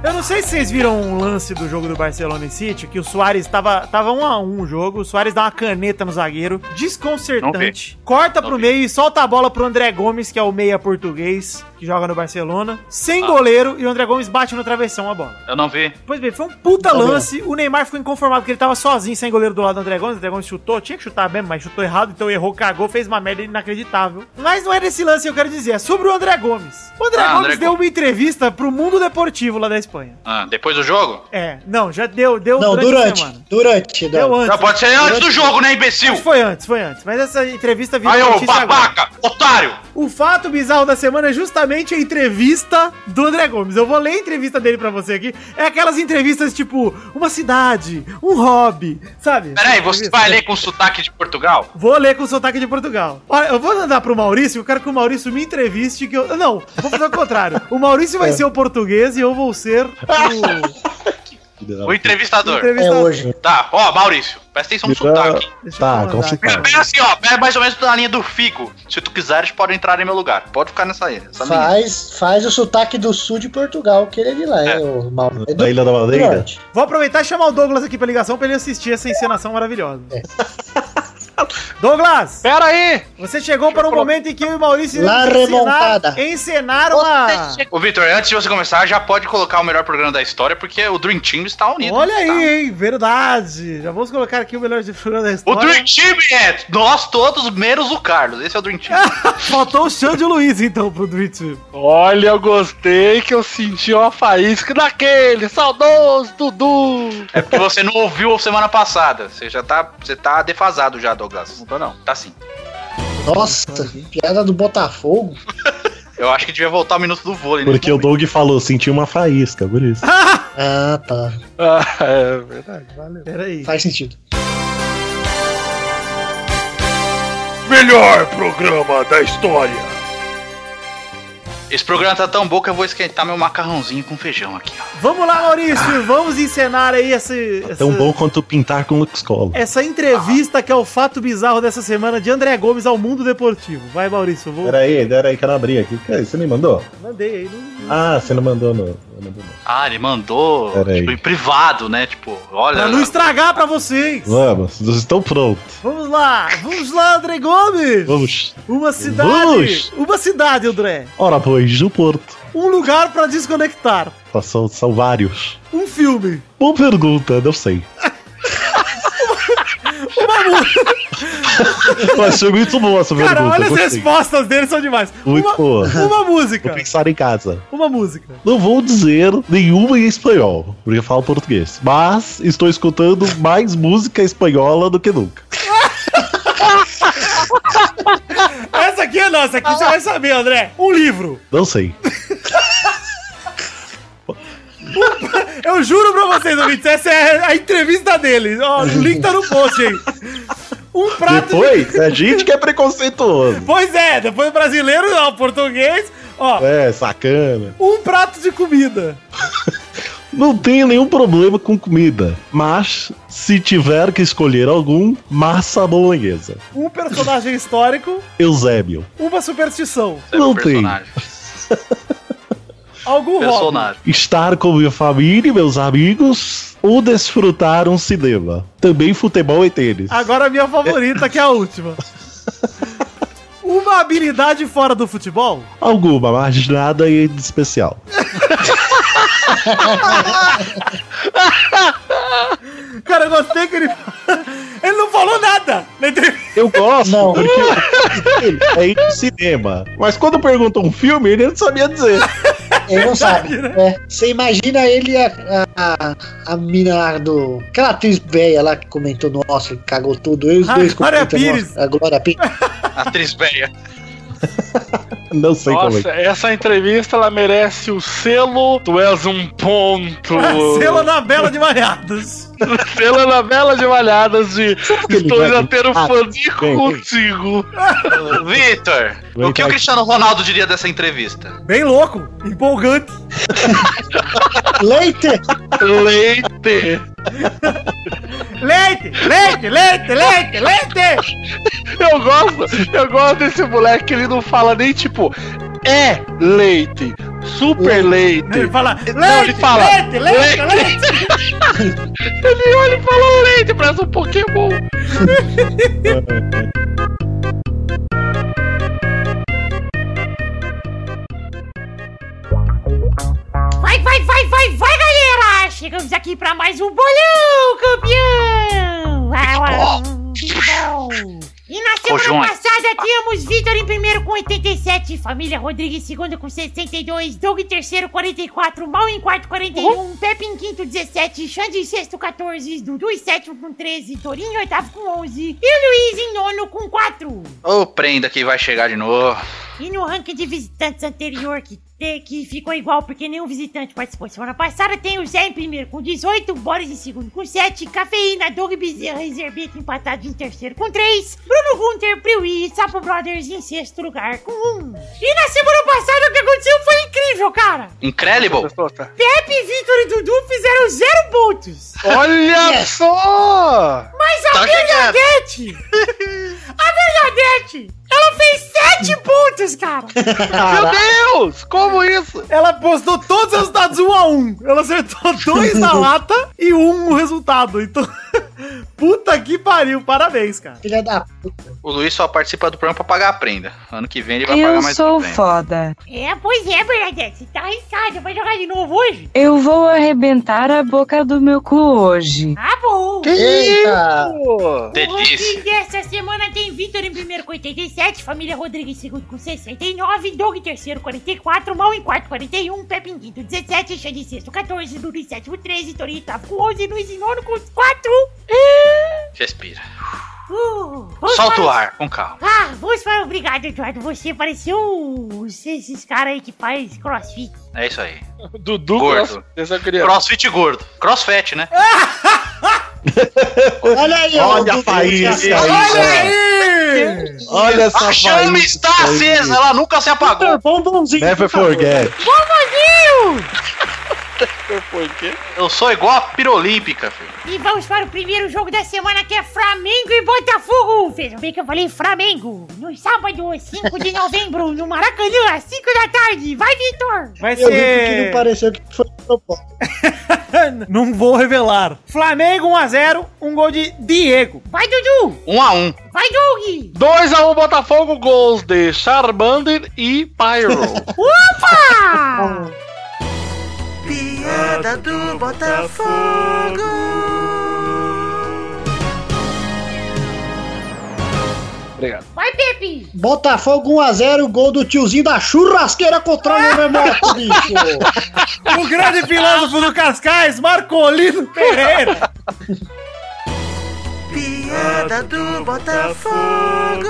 Eu não sei se vocês viram um lance do jogo do Barcelona e City, que o Soares tava, tava um a um o jogo, o Soares dá uma caneta no zagueiro, desconcertante. Corta pro meio e solta a bola pro André Gomes, que é o meia português, que joga no Barcelona, sem goleiro, e o André Gomes bate no travessão a bola. Eu não vi. Pois bem, foi um puta lance. O Neymar ficou inconformado porque ele tava sozinho, sem goleiro do lado do André Gomes. O André Gomes chutou, tinha que chutar mesmo, mas chutou errado, então errou, cagou, fez uma merda inacreditável. Mas não é desse lance que eu quero dizer, é sobre o André Gomes. O André Ah, Gomes André deu uma entrevista pro Mundo Deportivo lá da Espanha. Ah, depois do jogo? É, não, já deu, deu Não, durante. semana. Durante. Deu Deu antes. Não, pode ser antes do jogo, né, imbecil? Que foi antes, foi antes. Mas essa entrevista virou Aí, ô, notícia agora. babaca, otário! O fato bizarro da semana é justamente a entrevista do André Gomes. Eu vou ler a entrevista dele pra você aqui. É aquelas entrevistas tipo, uma cidade, um hobby, sabe? Peraí, você vai ler com sotaque de Portugal? Vou ler com sotaque de Portugal. Olha, eu vou mandar pro Maurício, eu quero que o Maurício me entreviste. Que eu... Não, vou fazer o contrário. O Maurício vai ser o português e eu vou ser o, O entrevistador. É entrevistador. hoje. Tá, ó, Maurício, presta atenção no sotaque. Deixa eu Tá, aqui. sotaque. Pega assim, ó, pega mais ou menos na linha do Figo. Se tu quiseres, pode entrar em meu lugar. Pode ficar nessa, nessa linha. Faz, faz o sotaque do sul de Portugal, que ele é de lá, é, o Mauro. É do Da Ilha da Madeira? Vou aproveitar e chamar o Douglas aqui pra ligação pra ele assistir essa encenação maravilhosa. Douglas, Pera aí! você chegou para um momento em que eu e o Maurício La remontada. encenar uma... Ô, Vitor, antes de você começar, já pode colocar o melhor programa da história, porque o Dream Team está unido. Olha tá? aí, hein? Verdade. Já vamos colocar aqui o melhor programa da O história. Dream Team é nós todos, menos o Carlos. Esse é o Dream Team. Faltou o Xande Luiz, então, pro Dream Team. Olha, eu gostei que eu senti uma faísca daquele saudoso Dudu. é porque você não ouviu semana passada. Você já tá, você tá defasado já, Douglas. Não tô não. Tá sim. Nossa, piada do Botafogo. Eu acho que devia voltar o minuto do vôlei. né? Porque o Doug falou, senti uma faísca, por isso. Ah, tá. Ah, é verdade, valeu. Peraí. Faz sentido. Melhor programa da história. Esse programa tá tão bom que eu vou esquentar meu macarrãozinho com feijão aqui, ó. Vamos lá, Maurício. Vamos encenar aí esse, essa, Tão bom quanto pintar com Lux Cola. essa entrevista que é o fato bizarro dessa semana de André Gomes ao Mundo Deportivo. Vai, Maurício. Vou... Peraí, peraí que eu não abri aqui. Que é isso? Você me mandou? Mandei aí. Não... Ah, você não mandou no. Não mandou no. Ah, ele mandou tipo, em privado, né? Tipo, olha. Pra não estragar pra vocês. Vamos, vocês estão prontos. Vamos lá. Vamos lá, André Gomes. Vamos. Uma cidade. Vamos. Uma cidade, André. Ora, pois, do Porto. Um lugar pra desconectar. São, são vários. Um filme. Boa pergunta, não sei. Mas foi muito boa essa Cara, pergunta. olha as respostas dele, são demais. Muito uma, boa. uma música. Vou pensar em casa. Uma música. Não vou dizer nenhuma em espanhol, porque eu falo português. Mas estou escutando mais música espanhola do que nunca. Essa aqui é nossa, aqui você vai saber, André. Um livro. Não sei. Eu juro pra vocês, ouvintes, essa é a entrevista dele. Ó, o link tá no post aí. Um prato de... Depois, a gente que é preconceituoso. Pois é, depois brasileiro, ó, português. Ó, É, sacana. um prato de comida. Não tenho nenhum problema com comida, mas se tiver que escolher algum, massa bolonhesa. Um personagem histórico. Eusébio. Uma superstição. é não um personagem. Algum hobby. Estar com minha família e meus amigos ou desfrutar um cinema. Também futebol e tênis. Agora a minha favorita, que é a última. Uma habilidade fora do futebol? Alguma, mas nada de especial. Cara, eu gostei que ele. Ele não falou nada na entrevista. Eu gosto, Não. porque ele é ir no cinema. Mas quando perguntam um filme, ele não sabia dizer. Ele não sabe. né? É, Você imagina ele e a, a, a mina lá do. Aquela atriz velha lá que comentou no Oscar, que cagou tudo. Eu e os Ah, dois Glória Pires. A Glória Pires. Atriz velha. Não sei como é. Nossa, essa entrevista ela merece o selo. Tu és um ponto. Selo na Bela de Malhadas. Selo na Bela de Malhadas de Estou já tendo Ah, fanico contigo. Vitor, o que o Cristiano Ronaldo diria dessa entrevista? Bem louco, empolgante. Leite! Leite. Leite, leite, leite, leite, leite. Eu gosto, eu gosto desse moleque que ele não fala nem tipo é leite, super leite. Ele fala, leite, Não, ele fala, leite, leite, leite. Ele olha e fala leite, parece um Pokémon. Vai, vai, vai, vai, vai, galera! Chegamos aqui pra mais um bolão, campeão! Ah, ah. E na semana passada tínhamos Vitor em primeiro com 87, Família Rodrigues em segundo com 62, Doug em terceiro 44, Mal em quarto 41, Pepe em quinto 17, Xande em sexto 14, Dudu em sétimo com 13, Torinho em oitavo com 11 e Luiz em nono com 4. Ô, prenda que vai chegar de novo. E no ranking de visitantes anterior, que, te- que ficou igual porque nenhum visitante participou semana passada, tem o Zé em primeiro com 18, Boris em segundo com 7, Cafeína, Doug Bezerra e Zerbeto empatados em terceiro com 3, Bruno Gunter, Priui e Sapo Brothers em sexto lugar com 1. E na semana passada o que aconteceu foi incrível, cara! Incredible. Pepe, Vitor e Dudu fizeram zero pontos! Olha só! Mas a Tá. Bernadette! a Bernadette! Ela fez 7 pontos, cara! Meu Deus! Como isso? Ela postou todos os resultados um a um. Ela acertou dois na lata e um no resultado. Então, puta que pariu. Parabéns, cara. Filha da puta. O Luiz só participa do programa pra pagar a prenda. Ano que vem ele vai pagar Eu mais sou foda. É, pois é, Bernadette, você tá arriscado, vai jogar de novo hoje? Eu vou arrebentar a boca do meu cu hoje. Ah, bom! Eita! O Delícia. ranking dessa semana tem Vitor em primeiro com 87, Família Rodrigues segundo com 69, Doug em terceiro 44, Mal em quarto 41, Pepe em quinto 17, Xande sexto 14, Dudu em sétimo 13, Torinho em oitavo com 11, Luiz em nono com 4. Respira. Uh, Solta o para- ar, com calma. Ah, vamos para... Obrigado, Eduardo. Você pareceu os- esses caras aí que faz crossfit. É isso aí. Dudu Gordo. Queria. Crossfit gordo. Crossfit, né? Olha aí, ó, Olha a faísca já- aí, Olha ó. aí! Olha essa A chama está aí. acesa, ela nunca se apagou. Bombonzinho. Never por favor. forget. Bombonzinho! Por quê? Eu sou igual a pirolímpica, filho. E vamos para o primeiro jogo da semana que é Flamengo e Botafogo. Vejam bem que eu falei Flamengo. No sábado, 5 de novembro, no Maracanã, às 5 da tarde. Vai, Vitor! Vai Eu vi que não ser. pareceu que foi propósito. Não vou revelar. Flamengo 1x0, um gol de Diego. Vai, Dudu! Um a um. Vai, Doug! 2x1 Botafogo, gols de Charmander e Pyro. Opa! Piada do Botafogo. Obrigado. Vai, Pepe! Botafogo 1x0, gol do tiozinho da churrasqueira contra o remoto, bicho. O grande filósofo do Cascais, Marcolino Pereira. Piada do Botafogo.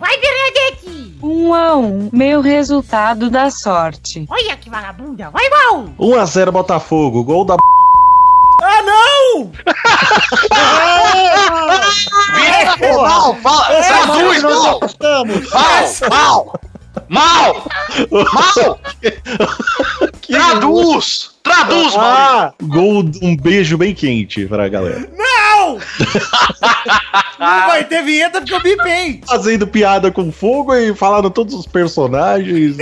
Vai, Bernadette! Um a um, meu resultado da sorte. Olha que vagabunda! Vai, Mal! 1x0 Botafogo. Gol da não! Vitor, mal, fala. Traduz, Nós mal. gostamos. Mal, mal. Mal. Mal. Traduz. Traduz, mal. Ah, gol, de um beijo bem quente pra galera. Não! Não vai ter vinheta porque eu bipei. Fazendo piada com fogo e falando todos os personagens.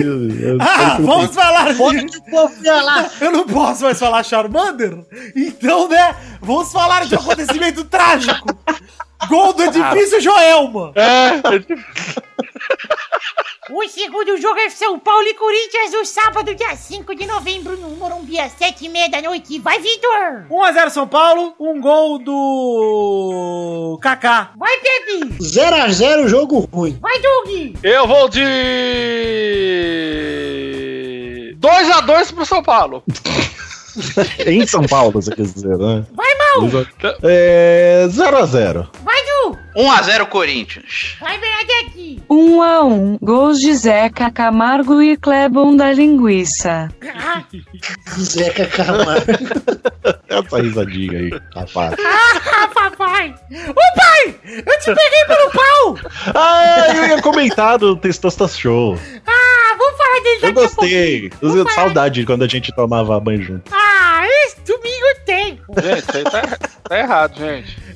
Ah, vamos falar Pode de... que o povo ia lá. Eu não posso mais falar Charmander? Então, né, vamos falar de um acontecimento trágico. Gol do edifício Joelma. O segundo jogo é São Paulo e Corinthians no sábado, dia 5 de novembro, no Morumbi, às 7h30 da noite. Vai, Vitor! 1x0 São Paulo, um gol do Kaká. Vai, Pepe! 0x0, jogo ruim. Vai, Doug! Eu vou de. 2x2 pro São Paulo. em São Paulo, você quer dizer, né? Vai, Mal! É 0x0. Vai, Du! 1x0 Corinthians. Vai, Bernadette. 1 a 1 Gols de Zeca Camargo e Clebon da Linguiça. Zeca Camargo. Essa risadinha aí, rapaz. ah, papai. Ô, pai, eu te peguei pelo pau. Ah, eu ia comentar do Testosta Show. Ah, vamos falar dele Eu daqui pouquinho. gostei. Eu sinto saudade de quando a gente tomava banho junto. Ah, esse domingo tem. Gente, isso aí tá, tá errado, gente.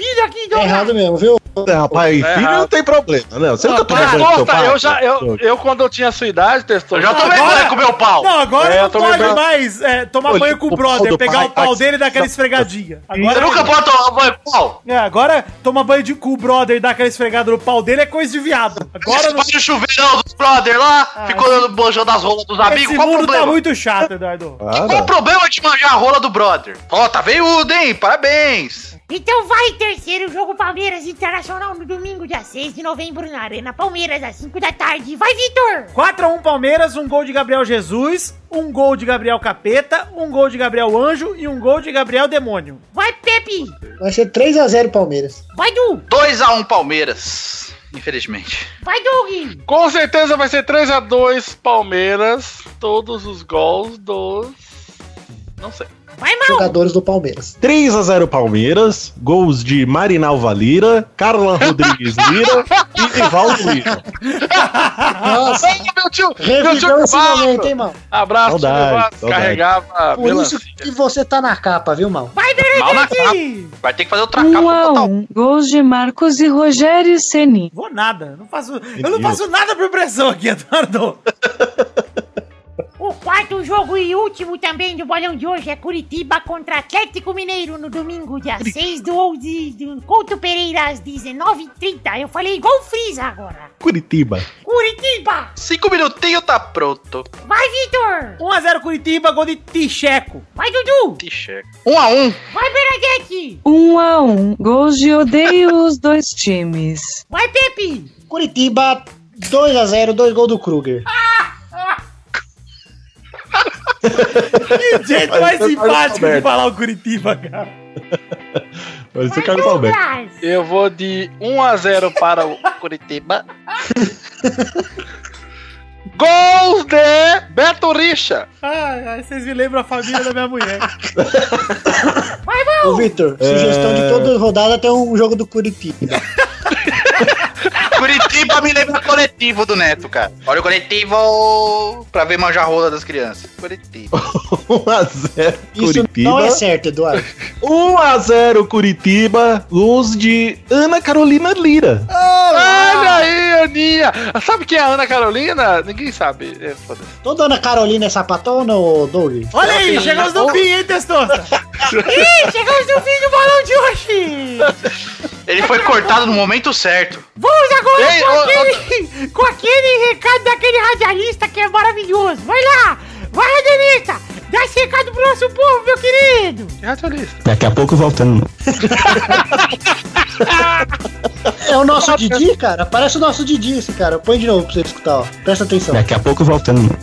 Filho aqui, É Douglas. errado mesmo, viu? É, rapaz, É filho errado. não tem problema, né? Você nunca tomou banho pai? eu já, eu, eu quando eu tinha a sua idade, Testosta. Eu já tomei Agora- banho com meu pau. Não, agora É, não pode lembrando. mais é, tomar Olha, banho com o o brother, pegar pai o pau faz- dele e dar aquela esfregadinha. Agora, Você nunca pode tomar banho com pau? é, agora toma banho de, com o brother e dar aquela esfregada no pau dele é coisa de viado. Agora Você não, no chuveirão dos brother lá, ficou dando banjão das rolas dos amigos, esse qual o mundo tá problema? muito chato, Eduardo. Qual o problema de manjar a rola do brother? Ó, tá veiudo, hein? Parabéns. Então vai, terceiro jogo Palmeiras Internacional no domingo, dia 6 de novembro, na Arena Palmeiras, às 5 da tarde. Vai, Vitor! 4x1 Palmeiras, um gol de Gabriel Jesus, um gol de Gabriel Capeta, um gol de Gabriel Anjo e um gol de Gabriel Demônio. Vai, Pepe! Vai ser 3x0 Palmeiras. Vai, Du! 2x1 Palmeiras. Infelizmente. Vai, Doug! Com certeza vai ser 3x2 Palmeiras. Todos os gols dos. Não sei. Vai, Mal! Jogadores do Palmeiras. 3x0 Palmeiras, gols de Marinal Valira, Carla Rodrigues Lira e Rivaldo Lira. Nossa, Ai, meu tio! Meu tio esse Vasco. momento, hein, mano? Abraço, Saudade. Carregava Por isso melancia. que você tá na capa, viu, mal? Vai, Mal capa. Vai ter que fazer outra 1 capa pra a botar 1 Gols de Marcos e Rogério Ceni. Vou nada, não faço, eu não faço nada por pressão aqui, Eduardo. O quarto jogo e último também do bolão de hoje é Curitiba contra Atlético Mineiro no domingo, dia 6 do 11 do Couto Pereira às 19h30. Eu falei igual o Frieza agora. Curitiba. Curitiba! Cinco minutinhos tá pronto. Vai, Vitor! 1x0 Curitiba, gol de Ticheco. Vai, Dudu! T-shirt. 1x1. Vai, Bernadette! 1 a 1 Gols de odeio os dois times. Vai, Pepe! Curitiba, 2x0, dois gols do Kruger. Que jeito Vai mais ser simpático de falar o Curitiba, cara. Vai ser Vai, Carlos Alberto. Eu vou de 1x0 para o Curitiba. Gols de Beto Richa. Ai, ai, vocês me lembram a família da minha mulher. Vai, Mal! Ô, Vitor, sugestão de toda rodada tem um jogo do Curitiba. Curitiba me lembra coletivo do Neto, cara. Olha o coletivo pra ver manjar a rola das crianças. Curitiba. 1x0 Isso Curitiba. não é certo, Eduardo. 1x0 Curitiba, gols de Ana Carolina Lira. Olha aí, Aninha. Sabe quem é a Ana Carolina? Ninguém sabe. É, foda-se. Toda Ana Carolina é sapatona, ô Doug? Olha aí, chegamos no fim, hein, Testosta? Ih, chegamos no fim do bolão de hoje! Ele foi cortado no momento certo. Vamos agora Ei, ô, aquele, com aquele recado daquele radialista que é maravilhoso. Vai lá! Vai, radialista! Dá esse recado pro nosso povo, meu querido! Que radialista. Daqui a pouco voltando. É o nosso Didi, cara? Parece o nosso Didi esse cara. Põe de novo pra você escutar, ó. Presta atenção. Daqui a pouco voltando.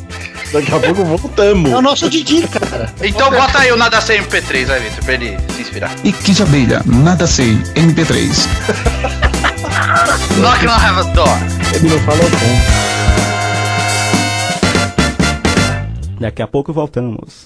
Daqui a pouco voltamos. É o nosso Didi, cara. Então bota aí o Nada Sem MP3, vai, Vitor, pra ele se inspirar. E que de abelha, nada sei, MP3. Knock on Heaven's Door. Ele não fala bom. Daqui a pouco voltamos.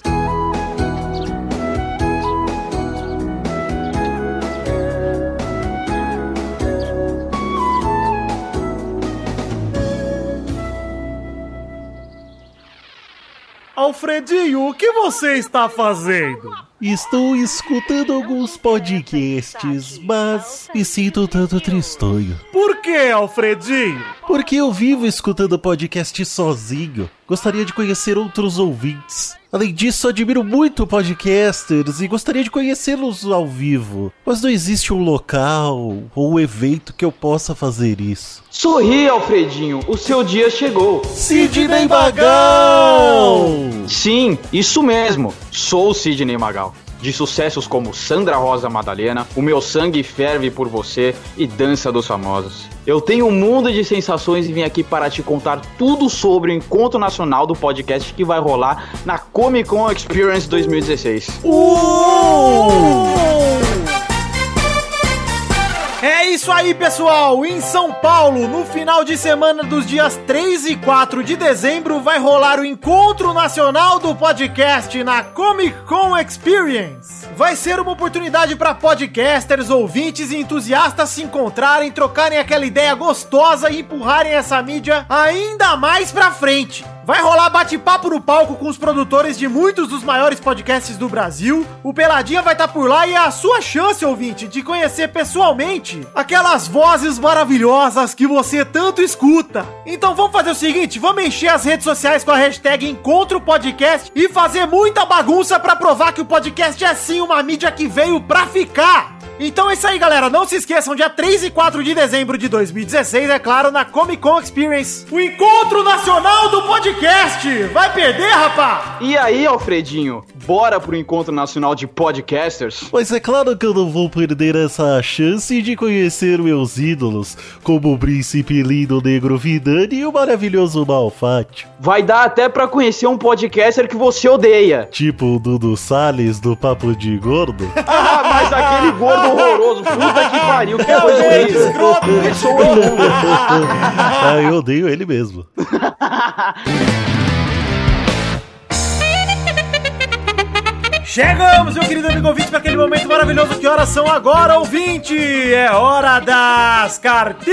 Alfredinho, o que você está fazendo? Estou escutando alguns podcasts, mas me sinto tanto tristonho. Por que, Alfredinho? Porque eu vivo escutando podcast sozinho. Gostaria de conhecer outros ouvintes. Além disso, admiro muito podcasters e gostaria de conhecê-los ao vivo. Mas não existe um local ou um evento que eu possa fazer isso. Sorri, Alfredinho, o seu dia chegou. Sidney Magal! Sim, isso mesmo. Sou o Sidney Magal. De sucessos como Sandra Rosa Madalena, O Meu Sangue Ferve por Você e Dança dos Famosos. Eu tenho um mundo de sensações e vim aqui para te contar tudo sobre o encontro nacional do podcast que vai rolar na Comic Con Experience 2016. É isso aí, pessoal! Em São Paulo, no final de semana dos dias 3 e 4 de dezembro, vai rolar o Encontro Nacional do Podcast na Comic Con Experience. Vai ser uma oportunidade para podcasters, ouvintes e entusiastas se encontrarem, trocarem aquela ideia gostosa e empurrarem essa mídia ainda mais pra frente. Vai rolar bate-papo no palco com os produtores de muitos dos maiores podcasts do Brasil. O Peladinha vai estar por lá e é a sua chance, ouvinte, de conhecer pessoalmente aquelas vozes maravilhosas que você tanto escuta. Então vamos fazer o seguinte, vamos encher as redes sociais com a hashtag Encontro Podcast e fazer muita bagunça para provar que o podcast é sim uma mídia que veio pra ficar. Então é isso aí, galera. Não se esqueçam, dia 3 e 4 de dezembro de 2016, é claro, na Comic Con Experience, o Encontro Nacional do Podcast. Vai perder, rapá? E aí, Alfredinho, bora pro Encontro Nacional de Podcasters? Mas é claro que eu não vou perder essa chance de conhecer meus ídolos, como o príncipe lindo negro Vidani e o maravilhoso Malfátio. Vai dar até pra conhecer um podcaster que você odeia. Tipo o Dudu Salles do Papo de Gordo. Ah, mas aquele gordo horroroso, puta que pariu, que coisa horrível. Ele sou eu. ah, eu odeio ele mesmo. Chegamos, meu querido amigo ouvinte, para aquele momento maravilhoso. Que horas são agora, ouvinte? É hora das cartinhas!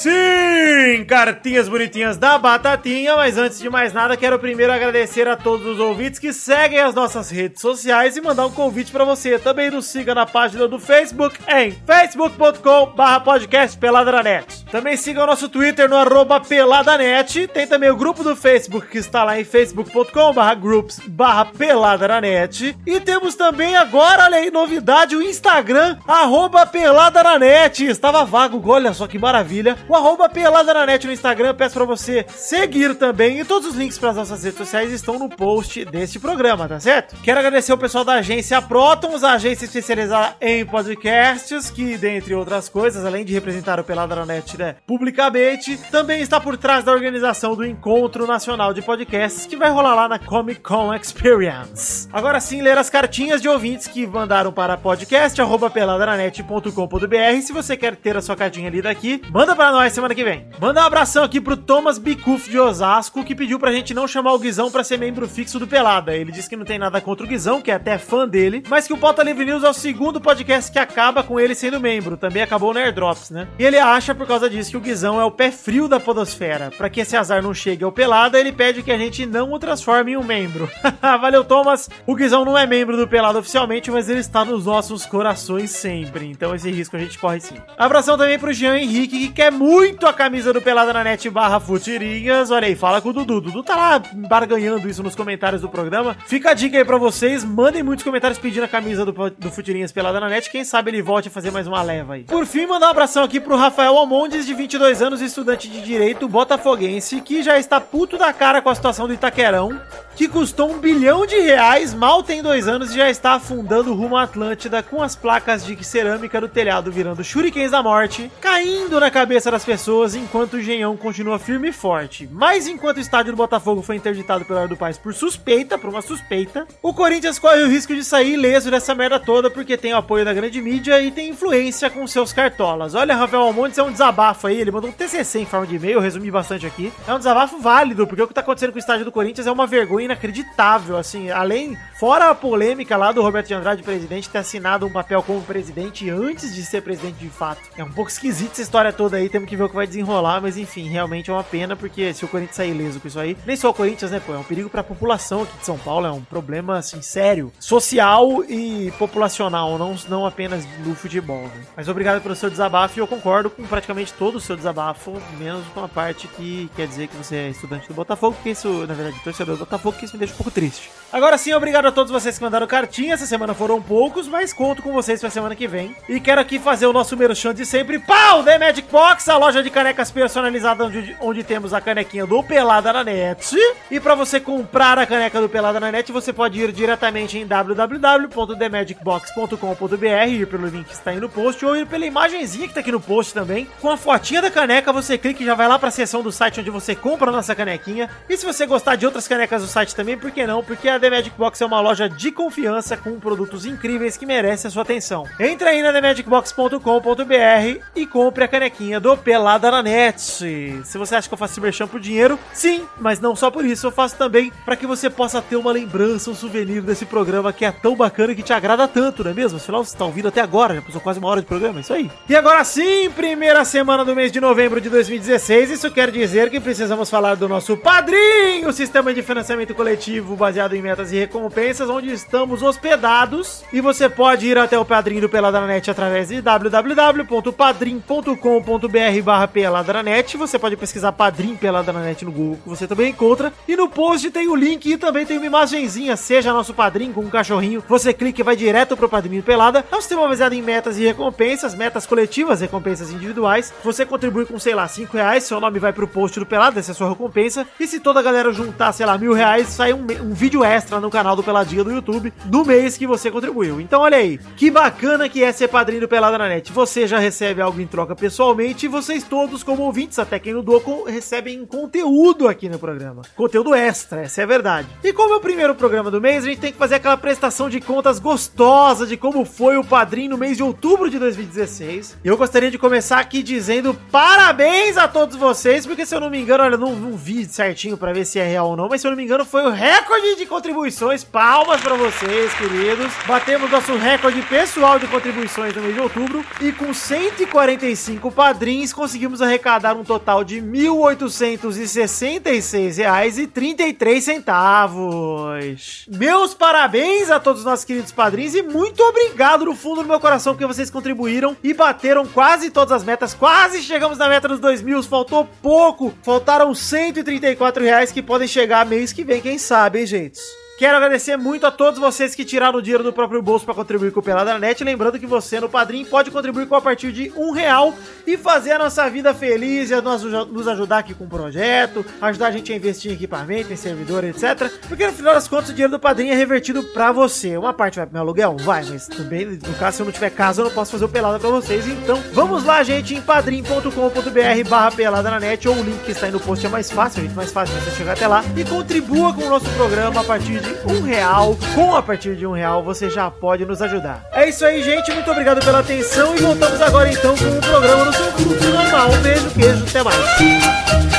Sim, cartinhas bonitinhas da Batatinha, mas antes de mais nada, quero primeiro agradecer a todos os ouvintes que seguem as nossas redes sociais e mandar um convite para você. Também nos siga na página do Facebook em facebook.com/barra podcast Peladranet. Também siga o nosso Twitter no arroba Peladanet. Tem também o grupo do Facebook que está lá em facebook.com/barra groups barra Peladranet. E temos também agora, olha aí, novidade, o Instagram, arroba Peladaranet. Estava vago, olha só que maravilha o arroba pelada na net no Instagram. Peço pra você seguir também. E todos os links para as nossas redes sociais estão no post deste programa, tá certo? Quero agradecer o pessoal da agência Protons, a agência especializada em podcasts, que, dentre outras coisas, além de representar o Pelada na net né, publicamente, também está por trás da organização do Encontro Nacional de Podcasts, que vai rolar lá na Comic Con Experience. Agora sim, ler as cartinhas de ouvintes que mandaram para podcast.peladananet.com.br. Se você quer ter a sua cartinha lida aqui, manda para nós semana que vem. Manda um abração aqui pro Thomas Bicuf de Osasco, que pediu pra gente não chamar o Guizão pra ser membro fixo do Pelada. Ele disse que não tem nada contra o Guizão, que é até fã dele, mas que o Pauta Livre News é o segundo podcast que acaba com ele sendo membro. Também acabou no Airdrops, né? E ele acha, por causa disso, que o Guizão é o pé frio da podosfera. Pra que esse azar não chegue ao Pelada, ele pede que a gente não o transforme em um membro. Valeu, Thomas! O Guizão não é membro do Pelada oficialmente, mas ele está nos nossos corações sempre. Então esse risco a gente corre sim. Abração também pro Jean Henrique, que quer muito a camisa do Pelada na Net barra Futirinhas. Olha aí, fala com o Dudu. Dudu tá lá barganhando isso nos comentários do programa. Fica a dica aí pra vocês. Mandem muitos comentários pedindo a camisa do, do Futirinhas Pelada na Net. Quem sabe ele volte a fazer mais uma leva aí. Por fim, mandar um abração aqui pro Rafael Almondes, de 22 anos, estudante de Direito botafoguense, que já está puto da cara com a situação do Itaquerão, que custou um bilhão de reais, mal tem dois anos e já está afundando rumo à Atlântida com as placas de cerâmica do telhado virando shurikens da morte, caindo na cabeça pessoas enquanto o Genhão continua firme e forte. Mas enquanto o estádio do Botafogo foi interditado pelo do Paz por suspeita, por uma suspeita, o Corinthians corre o risco de sair ileso dessa merda toda porque tem o apoio da grande mídia e tem influência com seus cartolas. Olha, Rafael Almontes é um desabafo aí, ele mandou um TCC em forma de e-mail, eu resumi bastante aqui. É um desabafo válido, porque o que tá acontecendo com o estádio do Corinthians é uma vergonha inacreditável, assim, além, fora a polêmica lá do Roberto de Andrade, presidente, ter assinado um papel como presidente antes de ser presidente de fato. É um pouco esquisito essa história toda aí, temos que ver o que vai desenrolar, mas enfim, realmente é uma pena, porque se o Corinthians sair ileso com isso aí, nem só o Corinthians, né, pô, é um perigo pra população aqui de São Paulo, é um problema, assim, sério, social e populacional, não, não apenas do futebol, né? Mas obrigado pelo seu desabafo e eu concordo com praticamente todo o seu desabafo, menos com a parte que quer dizer que você é estudante do Botafogo, porque isso, na verdade, torcedor do Botafogo, que isso me deixa um pouco triste. Agora sim, obrigado a todos vocês que mandaram cartinha, essa semana foram poucos, mas conto com vocês pra semana que vem. E quero aqui fazer o nosso merchan de sempre, pau, The Magic Box, a loja de canecas personalizadas onde, onde temos a canequinha do Pelada na Net. E para você comprar a caneca do Pelada na Net, você pode ir diretamente em www.themagicbox.com.br, ir pelo link que está aí no post, ou ir pela imagenzinha que tá aqui no post também. Com a fotinha da caneca, você clica e já vai lá pra seção do site onde você compra a nossa canequinha. E se você gostar de outras canecas do site também, por que não? Porque a The Magic Box é uma loja de confiança com produtos incríveis que merecem a sua atenção. Entre aí na themagicbox.com.br e compre a canequinha do Pelada na Net. Se você acha que eu faço merchan por dinheiro, sim, mas não só por isso, eu faço também para que você possa ter uma lembrança, um souvenir desse programa que é tão bacana e que te agrada tanto, não é mesmo? Afinal, você tá ouvindo até agora, já passou quase uma hora de programa, é isso aí. E agora sim, primeira semana do mês de novembro de 2016, isso quer dizer que precisamos falar do nosso padrinho, o sistema de financiamento coletivo baseado em metas e recompensas, onde estamos hospedados. E você pode ir até o padrinho do Peladranet através de www.padrim.com.br barra Peladranet. Você pode pesquisar Padrim Peladranet no Google, que você também encontra. E no post tem o link e também tem uma imagenzinha, seja nosso padrinho com um cachorrinho. Você clica e vai direto pro Padrinho Pelada. É um sistema baseado em metas e recompensas, metas coletivas, recompensas individuais. Você contribui com, sei lá, 5 reais, seu nome vai pro post do Pelada, essa é a sua recompensa. E se toda a galera juntar, sei lá, mil reais, sai um, um vídeo extra no canal do Peladinha do YouTube no mês que você contribuiu. Então olha aí, que bacana que é ser padrinho do Pelada na Net. Você já recebe algo em troca pessoalmente e vocês todos, como ouvintes, até quem não doa, com- recebem conteúdo aqui no programa. Conteúdo extra, essa é a verdade. E como é o primeiro programa do mês, a gente tem que fazer aquela prestação de contas gostosa de como foi o padrinho no mês de outubro de 2016. E eu gostaria de começar aqui dizendo parabéns a todos vocês, porque se eu não me engano, olha, não, não vi certinho pra ver se é real ou não, mas se eu não me engano, foi o recorde de contribuições. Palmas pra vocês, queridos. Batemos nosso recorde pessoal de contribuições no mês de outubro e com 145 padrinhos conseguimos arrecadar um total de R$ 1.866,33 centavos. Meus parabéns a todos os nossos queridos padrinhos e muito obrigado no fundo do meu coração porque vocês contribuíram e bateram quase todas as metas. Quase chegamos na meta dos 2 mil, faltou pouco. Faltaram 134 reais que podem chegar mês que vem, quem sabe, hein, gente? Quero agradecer muito a todos vocês que tiraram o dinheiro do próprio bolso para contribuir com o Pelada Net. Lembrando que você no Padrim pode contribuir com a partir de um real e fazer a nossa vida feliz e nos, nos ajudar aqui com o projeto, ajudar a gente a investir em equipamento, em servidor, etc. Porque no final das contas o dinheiro do Padrim é revertido para você. Uma parte vai pro meu aluguel? Vai, mas também, no caso, se eu não tiver casa, eu não posso fazer o Pelada para vocês. Então, vamos lá, gente, em padrim.com.br barra Pelada na Net ou o link que está aí no post é mais fácil, gente, mais fácil você chegar até lá e contribua com o nosso programa a partir de um real. Com a partir de um real você já pode nos ajudar. É isso aí, gente. Muito obrigado pela atenção e voltamos agora então com o programa no seu fluxo normal. Um beijo, queijo, até mais.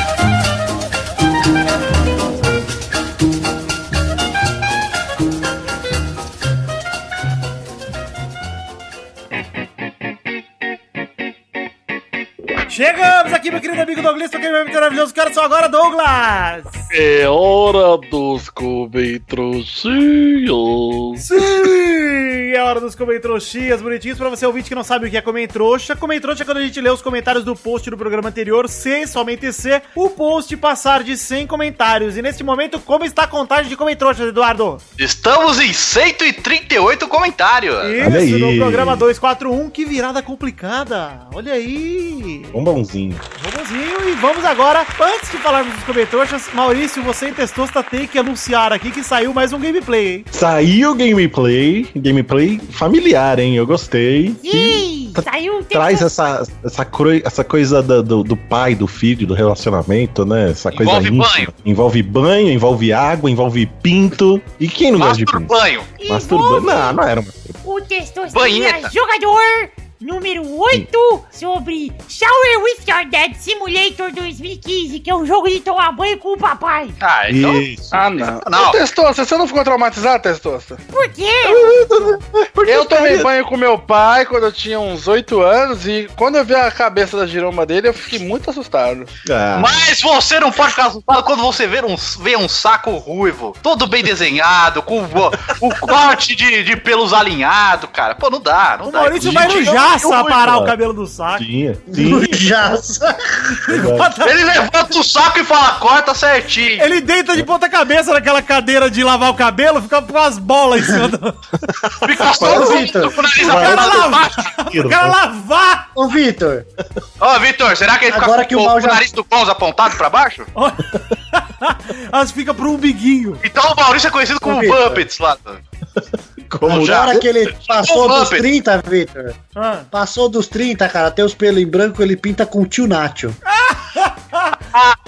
Chegamos aqui, meu querido amigo Douglas, aquele momento maravilhoso. Quero só agora, Douglas! É hora dos comentroxinhos. Sim! É hora dos comentroxinhas bonitinhos. Pra você ouvinte que não sabe o que é comentrouxa, comentrouxa é quando a gente lê os comentários do post do programa anterior, sem somente ser o post passar de 100 comentários. E neste momento, como está a contagem de comentroxas, Eduardo? Estamos em 138 comentários. Isso, no programa 241, que virada complicada. Olha aí. Bombãozinho. Vamos e vamos agora, antes de falarmos dos comentroxas, Maurício, você em Testosta tem que anunciar aqui que saiu mais um gameplay, hein? Saiu gameplay, gameplay familiar, hein? Eu gostei. Ih, saiu o Traz essa, essa, essa coisa do, do, do pai, do filho, do relacionamento, né? Essa coisa Envolve íntima. banho. Envolve banho, envolve água, envolve pinto. E quem não gosta de pinto? Masturbanho. Masturbando. Não, não era uma O Testosterona. Jogador número 8 sobre Shower with Your Dad Simulator 2015, que é um jogo de tomar banho com o papai. Ah, então. Isso. Ah, não. Não. Testosta, você não ficou traumatizado, Testosta? Por quê? Eu tomei banho com meu pai quando eu tinha uns 8 anos e quando eu vi a cabeça da giromba dele, eu fiquei muito assustado. Ah, Mas você não pode ficar assustado quando você vê um, vê um saco ruivo, todo bem desenhado, com o, o corte de, de pelos alinhado, cara. Pô, não dá, não O dá. Maurício vai no Gente, Jaça eu- parar eu- o cabelo do saco. tinha. Tinha. Jaça. Ele levanta o saco e fala, corta certinho. Ele deita de ponta cabeça naquela cadeira de lavar o cabelo, fica com as bolas em cima do... Fica só o Vitor. o cara apontado pra lavar, baixo. o cara lavar. Ô, Vitor, Ô, Vitor, será que ele fica Agora com, que o o já- nariz do Gonzo apontado pra baixo? Elas ficam pro umbiguinho. Então o Maurício é conhecido como. Puppets lá. Como Já. hora que ele passou dos Muppet. 30, Vitor, Ah. passou dos 30, cara, tem os pelos em branco, ele pinta com tio Nacho.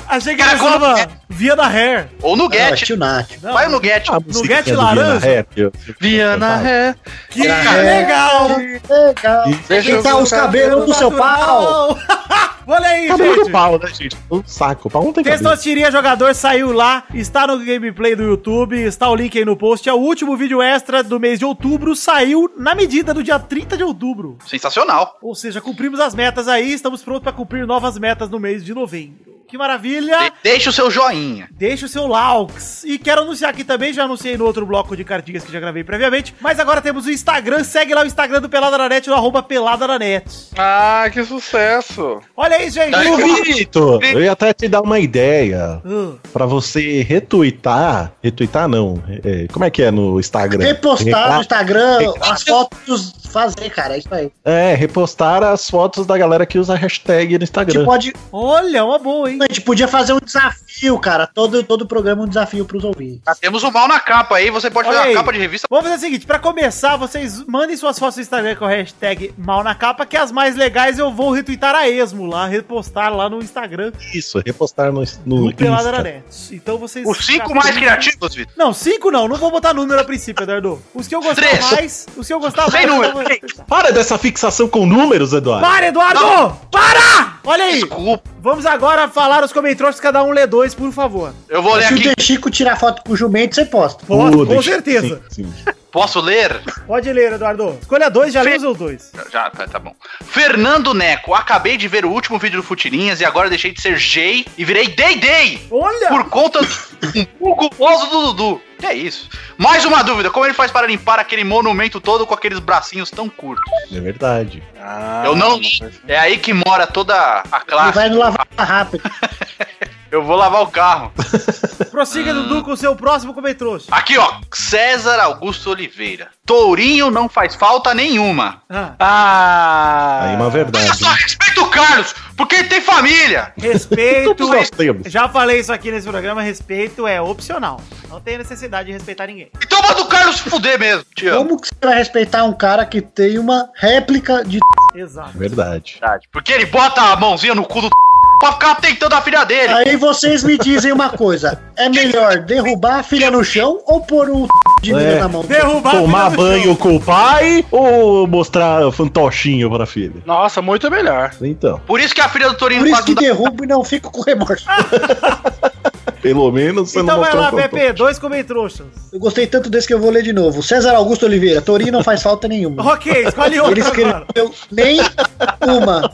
Achei que ele usava via da hair. Ou no Não, Get. é tio Nath. Vai no Get. A Nugget musiquinha do laranja? Eu- Viana Ré. Que Era hair. legal! Legal. Deixa os cabelos no seu pau. Olha aí, Cabelo gente. do pau, né, gente? Um saco. O pau não tem cabelo. Testosteria Jogador saiu lá, está no gameplay do YouTube, está o link aí no post. É o último vídeo extra do mês de outubro, saiu na medida do dia 30 de outubro. Sensacional. Ou seja, cumprimos as metas aí, estamos prontos para cumprir novas metas no mês de novembro. Que maravilha! De- deixa o seu joinha. Deixa o seu likes. E quero anunciar aqui também, já anunciei no outro bloco de cartinhas que já gravei previamente, mas agora temos o Instagram, segue lá o Instagram do Pelada na Net, no arroba Pelada na Net. Ah, que sucesso. Olha aí, gente! Tá Ô, Vitor, eu ia até te dar uma ideia Ah, pra você retweetar. Retweetar não. é, como é que é no Instagram? Repostar no Repa- Instagram as fotos, fazer, cara, é isso aí. É, repostar as fotos da galera que usa a hashtag no A gente Instagram. pode, olha, uma boa, hein? a gente podia fazer um desafio, cara, todo, todo programa um desafio pros ouvintes. Temos o mal na capa aí, você pode Olha fazer aí. uma capa de revista. Vamos fazer o seguinte, pra começar, vocês mandem suas fotos no Instagram com a hashtag mal na capa, que as mais legais eu vou retweetar a esmo lá, repostar lá no Instagram Isso, repostar no, no do Pelada na Insta. Net. Então vocês... Os cinco mais criativos, Vitor. Não, cinco não, não vou botar número a princípio, Eduardo. Os que eu gostar Três. mais, os que eu gostar Sem mais... eu número, retweetar. Para dessa fixação com números, Eduardo. Para, Eduardo! Para! Olha aí, Desculpa. vamos agora falar os comentários, cada um lê dois, por favor. Eu vou ler Se o aqui. De Chico tirar foto com o jumento, você posta. Posso, Pô, com certeza. sim, sim. Posso ler? Pode ler, Eduardo. Escolha dois, já lê os dois. Já, tá, tá bom. Fernando Neco, acabei de ver o último vídeo do Futirinhas e agora deixei de ser Jay e virei Day Day Olha! por conta do um culposo do Dudu. Que é isso? Mais uma dúvida, como ele faz para limpar aquele monumento todo com aqueles bracinhos tão curtos? É verdade. Ah, Eu não. É aí que mora toda a Ele classe. vai no lavar rápido. Eu vou lavar o carro. Prossiga, Dudu, com o seu próximo comentário. Aqui, ó. César Augusto Oliveira. Tourinho não faz falta nenhuma. Ah, Ah. Aí é uma verdade. Olha só, respeita o Carlos, porque ele tem família. respeito. Todos nós temos. Já falei isso aqui nesse programa, respeito é opcional. Não tem necessidade de respeitar ninguém. Então manda o Carlos se fuder mesmo. Amo. Como que você vai respeitar um cara que tem uma réplica de. Exato. Verdade. Porque ele bota a mãozinha no cu do pra ficar tentando a filha dele. Aí vocês me dizem uma coisa: é melhor derrubar a filha no chão ou pôr um de É. na mão? Derrubar a Tomar filha no banho chão. com o pai ou mostrar fantochinho pra filha? Nossa, muito melhor. Então, Por isso que a filha do Tourinho Por não isso faz que derrubo e não fico com remorso. pelo menos você Então não vai mostrou lá, um. Pepe, dois comentários. Eu gostei tanto desse que eu vou ler de novo. César Augusto Oliveira, Torinho não faz falta nenhuma. Ok, escolhe outro Ele agora. escreveu nem uma.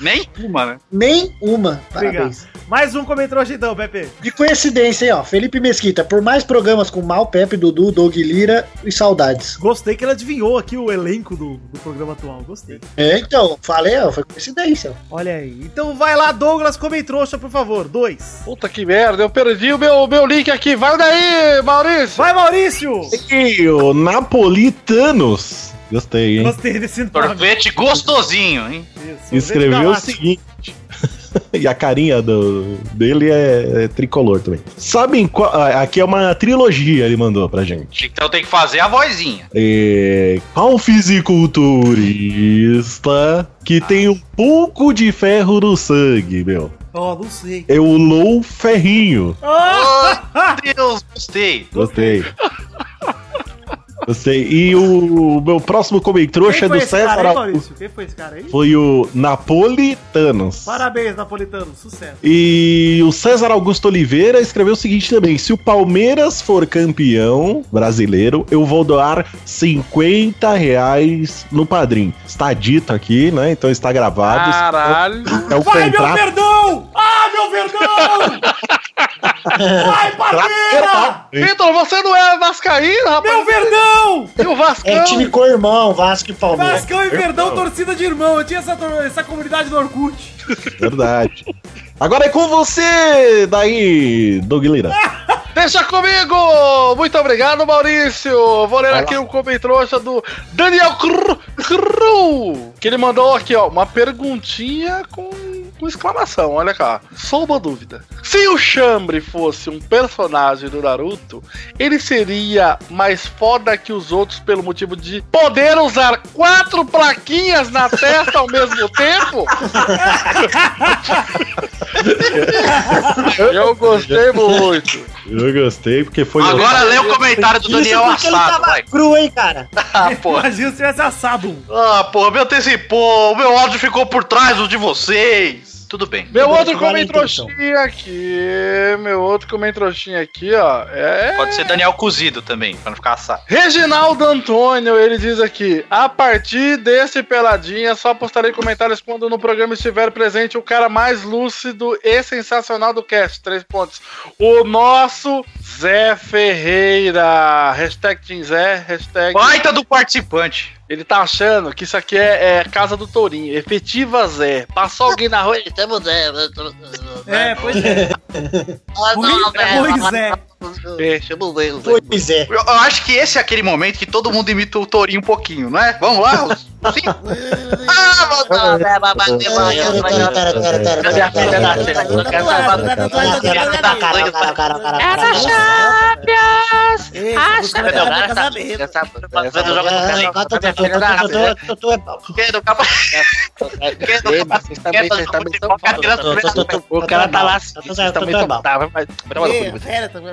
Nem uma, né? Nem uma. Obrigado. Parabéns. Mais um comentário então, Pepe. De coincidência, hein, ó. Felipe Mesquita, por mais programas com Mal, Pepe, Dudu, Doug Lira e saudades. Gostei que ele adivinhou aqui o elenco do, do programa atual. Gostei. É, então, falei, ó, foi coincidência. Olha aí. Então vai lá, Douglas, comentrouxa, por favor. Dois. Puta que merda, eu perdi o meu, meu link aqui. Vai daí, Maurício. Vai, Maurício! E o Napolitanos. Gostei, hein? Gostei desse nome. Sorvete gostosinho, hein? Isso, Escreveu o seguinte. e a carinha do, dele é, é tricolor também. Sabem qual. ah, Aqui é uma trilogia, ele mandou pra gente. Então tem que fazer a vozinha. É, qual fisiculturista que tem um pouco de ferro no sangue, meu? Ó, não sei. É o Lou Ferrinho. Ah! Oh, Deus, gostei. Gostei. Gostei. E o meu próximo comentrouxa Quem é do César cara. Maurício? Quem foi esse cara aí? Foi o Napolitanos. Parabéns, Napolitano. Sucesso. E o César Augusto Oliveira escreveu o seguinte também: se o Palmeiras for campeão brasileiro, eu vou doar 50 reais no padrinho. Está dito aqui, né? Então está gravado. Caralho. É o Vai, meu contrato. verdão! Ah, meu verdão! Vai, Palmeiras! Vitor, você não é vascaíno, rapaz? Meu verdão! E o Vascão? É time com irmão, Vasco e Palmeiras. Vascão e Verdão, torcida de irmão. Eu tinha essa, essa comunidade do Orkut. Verdade. Agora é com você, daí, Doug Lira. Deixa comigo! Muito obrigado, Maurício! Vou ler aqui o comentário do Daniel Cru, Cru, que ele mandou aqui, ó, uma perguntinha com, com exclamação, olha cá. Só uma dúvida. Se o Chambre fosse um personagem do Naruto, ele seria mais foda que os outros pelo motivo de poder usar quatro plaquinhas na testa ao mesmo tempo? Eu gostei muito. Eu gostei porque foi. Agora lê o comentário do Isso Daniel porque ele assado, tava vai. cru, hein, cara? Ah, porra. Imagina se tivesse assado. Ah, porra, me antecipou. O meu áudio ficou por trás do de vocês. Tudo bem. Meu outro Agora comem então. trouxinha aqui. Meu outro comem trouxinha aqui, ó. É. Pode ser Daniel cozido também, pra não ficar assado. Reginaldo Antônio, ele diz aqui: a partir desse peladinha, só postarei comentários quando no programa estiver presente o cara mais lúcido e sensacional do cast. Três pontos. O nosso Zé Ferreira. Hashtag Team Zé, hashtag. Baita do participante. Ele tá achando que isso aqui é, é casa do Tourinho. Efetiva Zé. Passou alguém na rua, o Zé. É, pois é. Pois é. É, chama o Zé. o Zé. Pois é. Eu, eu acho que esse é aquele momento que todo mundo imita o Tourinho um pouquinho, não é? Vamos lá? Sim. Ah? Era Champions! Ah, a casamento. O cara tá lá. Tô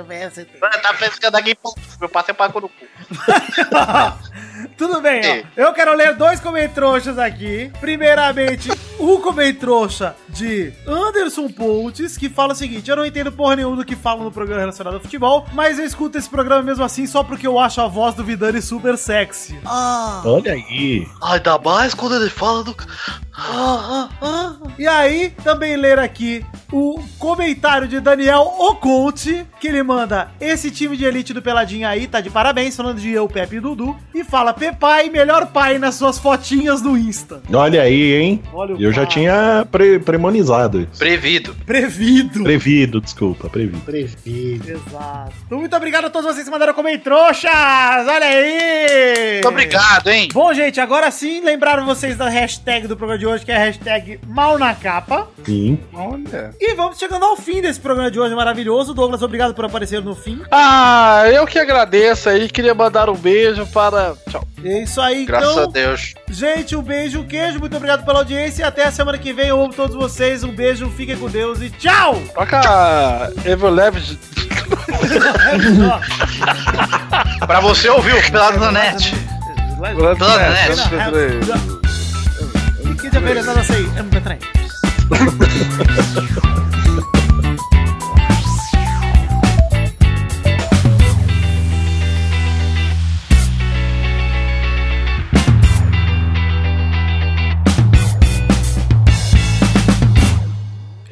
com essa. Tá pescando aqui, pô. Meu passe é pago no cu. Tudo bem, ó. Eu quero ler dois comentroxas aqui. Primeiramente, o comentroxa de Anderson Pontes, que fala o seguinte: Eu não entendo porra nenhuma do que falam no programa relacionado ao futebol, mas eu escuto esse programa mesmo assim só porque eu acho a voz do Vidani super sexy. Ah. Olha aí. Ainda mais quando ele fala do. Ah, ah, ah. E aí, também ler aqui o comentário de Daniel Oconte, que ele manda: Esse time de elite do Peladinha aí tá de parabéns, falando de eu, Pepe e Dudu, e fala: Pepai, melhor pai nas suas fotinhas no Insta. Olha aí, hein? Olha Eu já pai. tinha pre- premonizado isso. Prevido. Prevido. Prevido, desculpa, prevido. Prevido. Exato. Então, muito obrigado a todos vocês que mandaram comentroxas! Olha aí! Muito obrigado, hein? Bom, gente, agora sim, lembraram vocês da hashtag do programa de hoje, que é a hashtag mal na capa. Sim. Olha. E vamos chegando ao fim desse programa de hoje maravilhoso. Douglas, obrigado por aparecer no fim. Ah, eu que agradeço aí. Queria mandar um beijo para. Tchau. É isso aí, Graças então. a Deus. Gente, um beijo, um queijo, muito obrigado pela audiência e até a semana que vem. Eu amo todos vocês. Um beijo, fiquem com Deus e tchau! Toca Everleve. Pra você ouvir o Pelado na Net. Pelado na Net. Que dia beleza, não sei. MP3.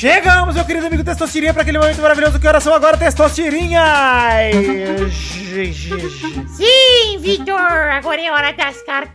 Chegamos, meu querido amigo Testosterinha, para aquele momento maravilhoso que horas são agora, Testosterinha! Sim, Vitor! Agora é hora das cartinhas!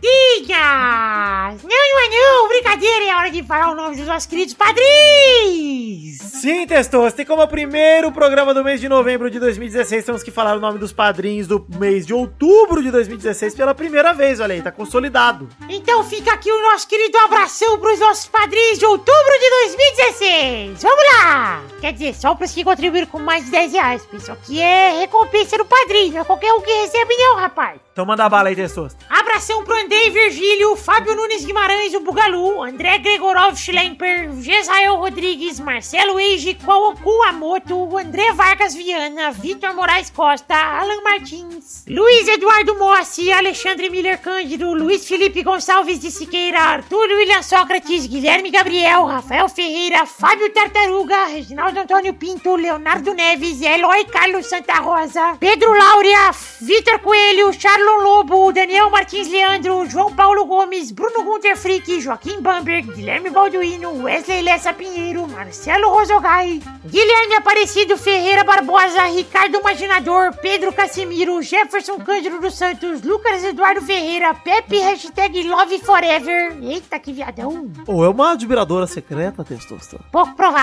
Não, não é não! Brincadeira! É hora de falar o nome dos nossos queridos padrinhos! Sim, Testos, tem como primeiro programa do mês de novembro de 2016, temos que falar o nome dos padrinhos do mês de outubro de 2016 pela primeira vez, olha aí, tá consolidado. Então fica aqui o nosso querido abração pros nossos padrinhos de outubro de 2016! Vamos lá! Quer dizer, só pros que contribuíram com mais de 10 reais, porque isso aqui é recompensa do padrinho, não é qualquer um que recebe não, rapaz! Então manda bala aí, Testos. Abração pro Andrei Virgílio, Fábio Nunes Guimarães, o Bugalu, André Gregorov Schlemper, Gesael Rodrigues, Marcelo Eiji, Kwaoku Amoto, André Vargas Viana, Vitor Moraes Costa, Alan Martins, Luiz Eduardo Mossi, Alexandre Miller Cândido, Luiz Felipe Gonçalves de Siqueira, Arthur William Sócrates, Guilherme Gabriel, Rafael Ferreira, Fábio Tartaruga, Reginaldo Antônio Pinto, Leonardo Neves, Eloy Carlos Santa Rosa, Pedro Laura, Vitor Coelho, Charlon Lobo, Daniel Martins Leandro, João Paulo Gomes, Bruno Gunter Frick, Joaquim Bamberg, Guilherme Balduino, Wesley Lessa Pinheiro, Marcelo Rosogai, Guilherme Aparecido Ferreira Barbosa, Ricardo Imaginador, Pedro Casimiro, Jefferson Cândido dos Santos, Lucas Eduardo Ferreira, Pepe Hashtag Love Forever. Eita, que viadão. Ou é uma admiradora secreta, Testos? Pouco provável.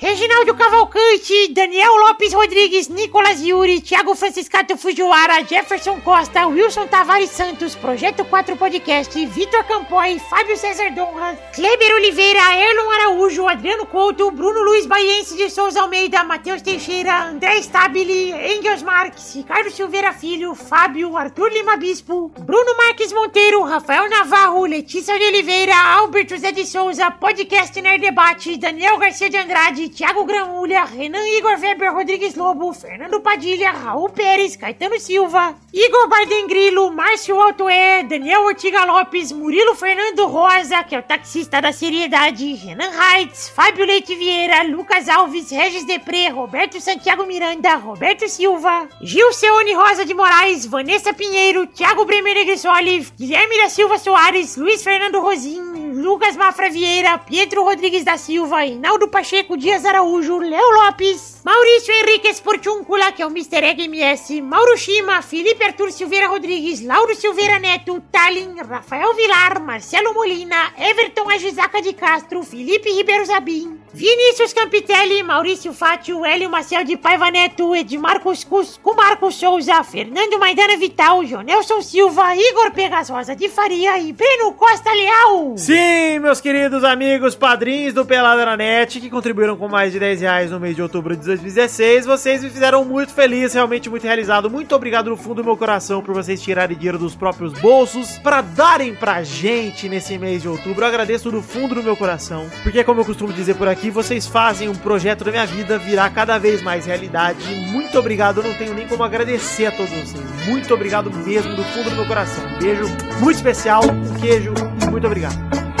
Reginaldo Cavalcante, Daniel Lopes Rodrigues, Nicolas Yuri, Thiago Franciscato Fujiwara, Jefferson Costa, Wilson Tavares Santos, Projeto 4 Podcast, Vitor Campoy, Fábio César Donra, Kleber Oliveira, Erlon Araújo, Adriano Couto, Bruno Luiz Baiense de Souza Almeida, Matheus Teixeira, André Stabile, Engels Marques, Ricardo Silveira Filho, Fábio, Arthur Lima Bispo, Bruno Marques Monteiro, Rafael Navarro, Letícia de Oliveira, Albert José de Souza, Podcast Nerd Debate, Daniel Garcia de Andrade, Thiago Gramulha, Renan Igor Weber Rodrigues Lobo, Fernando Padilha, Raul Pérez, Caetano Silva, Igor Bardengrilo, Márcio Altoé, Daniel Ortiga Lopes, Murilo Fernando Rosa, que é o taxista da seriedade, Renan Heitz, Fábio Leite Vieira, Lucas Alves, Regis Depré, Roberto Santiago Miranda, Roberto Silva, Gil Seone Rosa de Moraes, Vanessa Pinheiro, Thiago Bremer Negressoli, Guilherme da Silva Soares, Luiz Fernando Rosim, Lucas Mafra Vieira, Pietro Rodrigues da Silva, Inaldo Pacheco Dias Araújo, Léo Lopes, Maurício Henrique Esportúncula, que é o Mr. Egg MS, Mauro Shima, Felipe Arthur Silveira Rodrigues, Lauro Silveira Neto, Talin, Rafael Vilar, Marcelo Molina, Everton Agisaca de Castro, Felipe Ribeiro Zabim, Vinícius Campitelli, Maurício Fátio, Hélio Maciel de Paiva Neto, Edmar Cuscuz, Marcos Souza, Fernando Maidana Vital, Jonelson Silva, Igor Pegas Rosa de Faria e Breno Costa Leal. Sim, meus queridos amigos padrinhos do Pelada na Net, que contribuíram com mais de 10 reais no mês de outubro de 2016, vocês me fizeram muito feliz, realmente muito realizado. Muito obrigado no fundo do meu coração por vocês tirarem dinheiro dos próprios bolsos para darem pra gente nesse mês de outubro. Eu agradeço do fundo do meu coração, porque como eu costumo dizer por aqui, vocês fazem um projeto da minha vida virar cada vez mais realidade. Muito obrigado, eu não tenho nem como agradecer a todos vocês. Muito obrigado mesmo do fundo do meu coração. Um beijo muito especial, um queijo muito obrigado.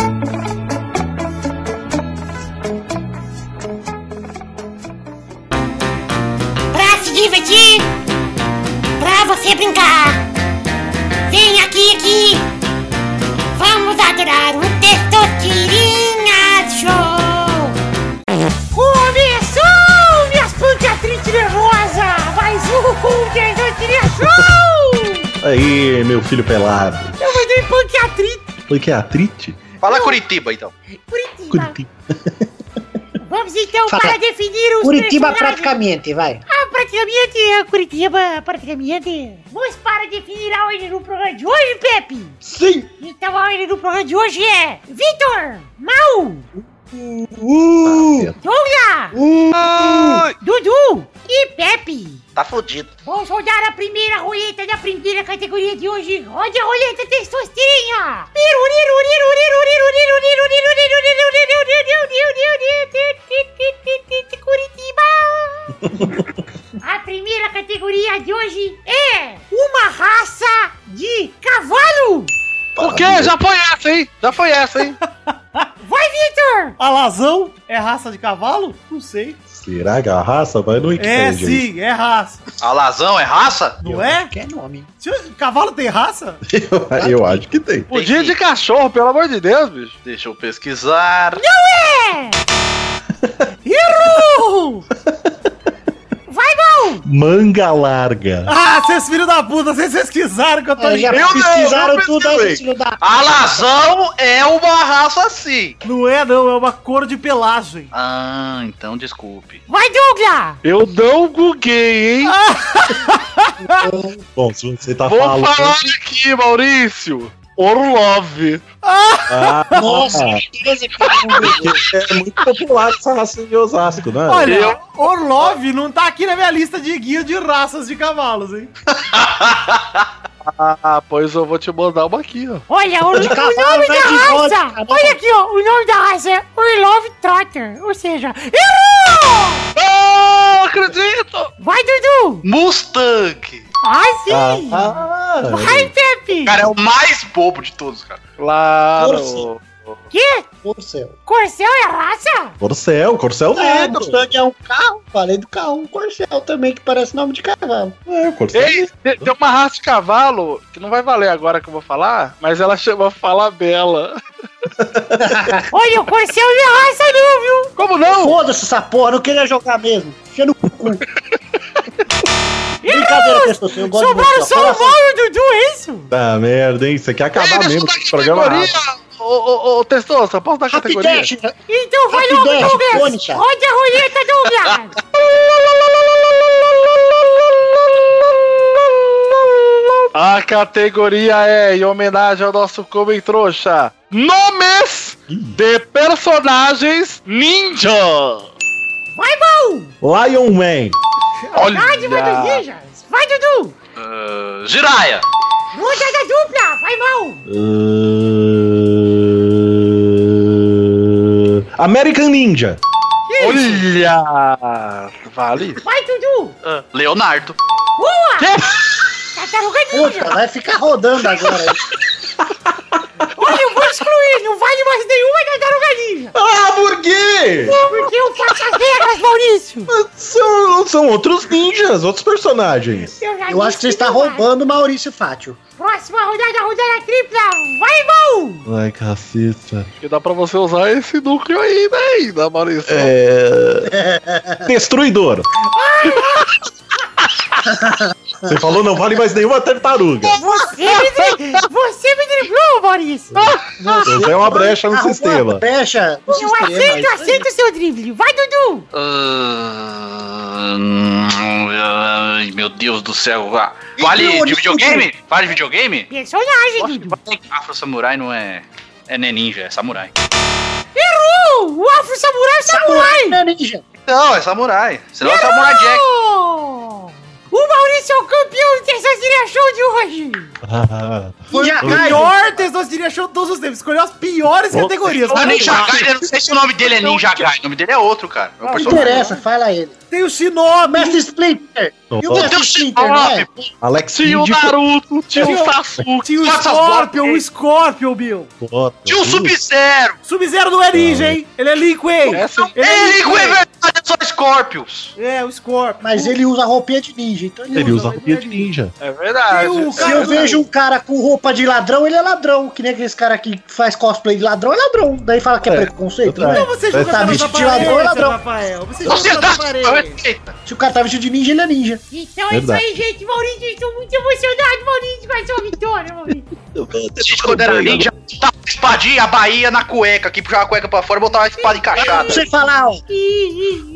Divertir, pra você brincar. Vem aqui, aqui. Vamos adorar o Testosterinha Show. Começou, minhas pancatrites nervosa. Mais um Testosterinha Show. Aí, meu filho pelado. Eu mandei pancatrite. Foi que é atrite? Fala Curitiba, então. Curitiba. Vamos então Fala. para definir os Curitiba praticamente, vai. Ah, praticamente, é Curitiba, praticamente. Vamos para definir a ordem do programa de hoje, Pepe? Sim. Então a ordem do programa de hoje é Vitor, Mal, Uh, Douglas, uh, Dudu e Pepe. Tá fudido. Vamos rodar a primeira roleta da primeira categoria de hoje. Rode a roleta testosterinha. Curitiba. A primeira categoria de hoje é uma raça de cavalo. O quê? Já foi essa, hein? Já foi essa, hein? Vai, Vitor. Alazão é raça de cavalo? Não sei. Será que a raça vai no É Wikipedia? sim, é raça. Alazão é raça? Não é? que é nome. Se- Cavalo tem raça? Eu, eu acho que tem. Podia de cachorro, pelo amor de Deus, bicho. Deixa eu pesquisar. É. Errou! Mal. Manga larga. Ah, vocês filhos da puta, vocês pesquisaram que eu tô É, ligado. pesquisaram não tudo pesquisei. aí, filho da... Alazão é uma raça sim. Não é não, é uma cor de pelagem. Ah, então desculpe. Vai, Douglas. Eu não buguei, hein? Bom, se você tá Vou falando. falar aqui, Maurício. Orlov. Ah, Nossa, eu não vi. é muito popular essa raça de Osasco, né? Olha, Eu- Orlov não tá aqui na minha lista de guia de raças de cavalos, hein? Ah, pois eu vou te mandar uma aqui, ó. Olha, o, De o nome da de raça. cavalo. Olha aqui, ó. O nome da raça é Orlov Trotter. Ou seja, errou! Ah, acredito! Vai, Dudu. Mustang. Ah, sim. Ah, Vai, Pepe. Cara, é o mais bobo de todos, cara. Claro. Que? Por céu. Corcel é raça? Corcel, Corcel É, negro. Mustang é um carro. Falei do carro, um Corcel também, que parece nome de cavalo. É, Corcel. Ei, te- tem uma raça de cavalo que não vai valer agora que eu vou falar, mas ela chama Falabella. Olha, o Corcel não é raça não, viu? Como não? Foda-se essa porra, não queria jogar mesmo. Enfia no cu. Brincadeira, testosterona, eu gosto de Sobraram só o. Mal e o Dudu, é isso? Tá merda, hein? Você quer acabar Ei, mesmo com esse programa categoria. Ô, ô, ô, Testosta, posso dar categoria? Então vai logo, Douglas. Roda a roleta, Douglas. A categoria é, em homenagem ao nosso Comem Trouxa, Nomes de personagens ninja. Vai, bom! Lion Man. Vai, Diva dos Ninjas! Vai, Dudu! Ah, Jiraya. Muda da dupla! Vai, mal! Uh, American Ninja. Olha! Vale? Vai, Dudu! Ah, Leonardo. Boa! Tartaruga Ninja! Puta, vai ficar rodando agora. Olha, eu vou excluir! Não vale mais nenhuma Tartaruga Ninja! Ah, por quê? Porque eu faço as regras, Maurício! São, são outros ninjas, outros personagens. Eu, já Eu acho que você está não roubando o Maurício Fátio. Próxima rodada, rodada tripla! Vai, bom! Ai, caceta. Que dá pra você usar esse núcleo aí, né, ainda, Maurício? É... Destruidor. Você falou não vale mais nenhuma tartaruga. Você me, você me driblou, Maurício! Você é uma brecha no Arrumou sistema. Brecha no Eu sistema. aceito, aceito o seu drible! Vai, Dudu! Ah, ai, meu Deus do céu. Ah, Vale de videogame? Vale de videogame? Personagem, Dudu! Afro Samurai não é. É nem ninja, é samurai. Errou! O Afro Samurai é Samurai! Não é ninja. Não, é samurai. Senão é Samurai Jack. O Maurício é o campeão do Terceira Show de hoje! Ah, Ninja O pior Testosteria Show de todos os tempos. Escolheu as piores categorias. Mas Ninja. Gaiden, eu não sei se o nome dele é Ninja Gaiden. O nome dele é outro, cara. É Não personagem. interessa, fala ele. Tem o Shinobi. Mestre Splinter. E o. Mestre Splinter, não é? Alex Tinha o Naruto, tinha Tinha o Sasuke. Tinha o Scorpion, o Scorpion, Bill. Bota. Tinha o Sub-Zero. Sub-Zero não é ninja, hein? Ele é Lin Kuei. É. Ele é Ele Lin é Kuei. verdade, é só Scorpions. É, o Scorpion. Mas ele usa roupinha de ninja, então ele, Ele usa. usa roupinha de ninja. É verdade. Tem o Se eu vejo um cara com roupa de ladrão, ele é ladrão. Que nem aqueles cara que faz cosplay de ladrão, é ladrão. Daí fala que é, É. preconceito, Então né? Então você julga Tá vestido de ladrão, é ladrão. Rafael. Você julga tá. Se o cara tá vestido de ninja, ele é ninja. Então é isso aí, gente. Maurício, estou muito emocionado, Maurício, com a sua vitória, Maurício. A gente, quando era ninja, a espadinha, a baía na cueca aqui, puxava a cueca pra fora e botava a espada encaixada. você falar, ó.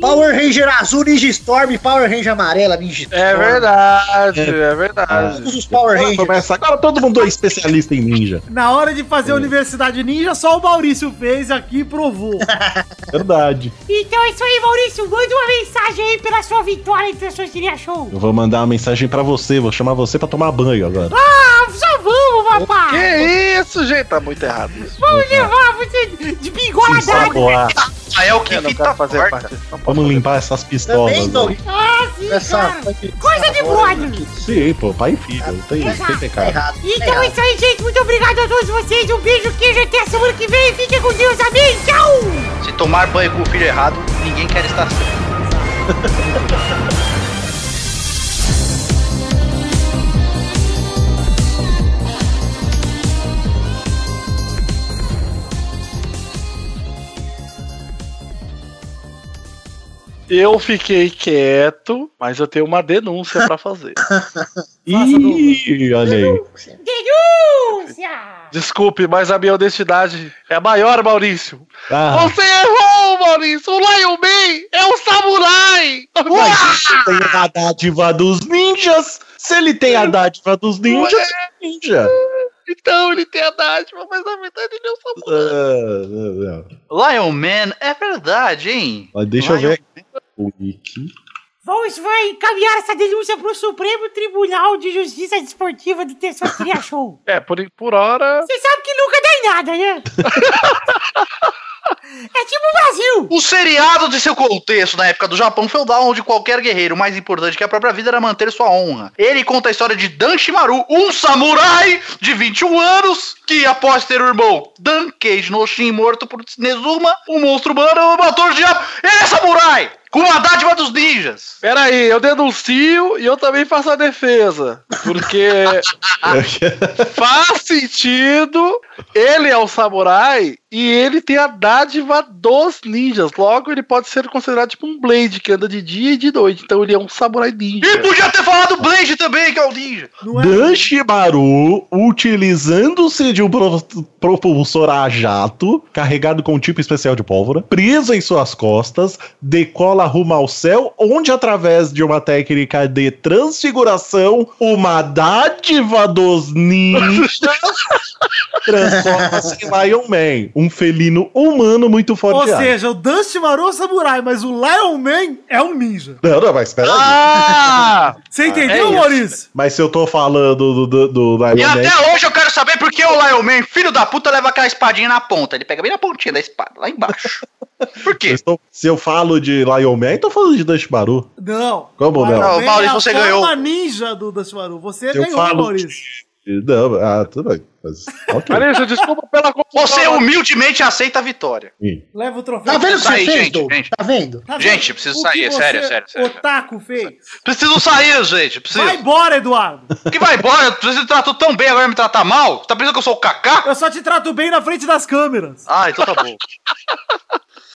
Power Ranger azul, Ninja Storm, Power Ranger amarela, Ninja Storm. É verdade, é verdade. Todos os Power Agora Rangers. começa. Agora todo mundo é especialista em ninja. Na hora de fazer a Universidade Ninja, só o Maurício fez aqui e provou. Verdade. Então é isso aí, Maurício. Manda uma mensagem aí pela sua vitória em Testosteria Show. Eu vou mandar uma mensagem pra você, vou chamar você pra tomar banho agora. Ah, só vamos, Que papai. isso, gente? Tá muito errado isso. Vamos levar você de. Ah, é o que não quero fazer parte. Não Vamos limpar essas pistolas. Também, Doug. né? Ah, sim, Essa. Coisa de brother. Sim, pô, pai e filho. Não tem, não tem Tá pecado. errado. tá Então é isso aí, gente. Muito obrigado a todos vocês. Um beijo, queijo. Até a semana que vem. Fiquem com Deus. Amém. Tchau. Se tomar banho com o filho errado, ninguém quer estar certo. Eu fiquei quieto, mas eu tenho uma denúncia pra fazer. Ih, olha aí. Denúncia. Desculpe, mas a minha honestidade é maior, Maurício. Ah, Você errou, Maurício! O Lion Man é um samurai! mas ele tem a dádiva dos ninjas. Se ele tem a dádiva dos ninjas, é ninja. Então ele tem a dádiva, mas na verdade ele é um samurai. Ah, não, não. Lion Man, é verdade, hein? Mas deixa eu Lion ver. O Wiki. Vamos vai encaminhar essa denúncia pro Supremo Tribunal de Justiça Desportiva do Testosteria Show. É, por, por hora. Você sabe que nunca dá em nada, né? é tipo o Brasil. O seriado de seu contexto na época do Japão feudal, onde qualquer guerreiro mais importante que a própria vida era manter sua honra. Ele conta a história de Dan Shimaru, um samurai de 21 anos, que após ter o irmão Dan Keiji no Shin morto por Nezuma, um monstro humano, matou o diabo. Ele é samurai! Com a dádiva dos ninjas! Peraí, eu denuncio e eu também faço a defesa. Porque faz sentido, ele é o samurai e ele tem a dádiva dos ninjas. Logo, ele pode ser considerado tipo um Blade, que anda de dia e de noite. Então ele é um samurai ninja. E podia ter falado Blade também, que é o ninja. Danshimaru, utilizando-se de um pro- propulsor a jato, carregado com um tipo especial de pólvora, preso em suas costas, decola rumo ao céu, onde, através de uma técnica de transfiguração, uma dádiva dos ninjas transforma-se em Lion Man, um felino humano muito Ou forte. seja, o Dustmaru é um samurai, mas o Lion Man é um ninja. Não, não, mas espera aí. Ah! Você entendeu, é. Maurício? Mas se eu tô falando do, do, do Lion E Man... até hoje eu quero saber por que o Lion Man, filho da puta, leva aquela espadinha na ponta. Ele pega bem na pontinha da espada, lá embaixo. Por Eu quê? estou- se eu falo de Lion Man, tô falando de Dashmaru. Não. Como não? Não, Man Maurício, é a você ganhou. ninja do Dustmaru. Você Se eu ganhou, falo Maurício. Não, ah, tudo bem. Mas, ok. Maurício, desculpa pela Você humildemente aceita a vitória. Sim. Leva o troféu. Tá vendo o que você fez, gente, gente. Tá vendo? Tá vendo? Gente, preciso O sair, é você, sério, sério, sério. Otaku fez. Preciso sair, gente. Preciso. Vai embora, Eduardo. Que vai embora? Você me tratou tão bem, agora me tratar mal? Tá pensando que eu sou o Kaká? Eu só te trato bem na frente das câmeras. Ah, então tá bom.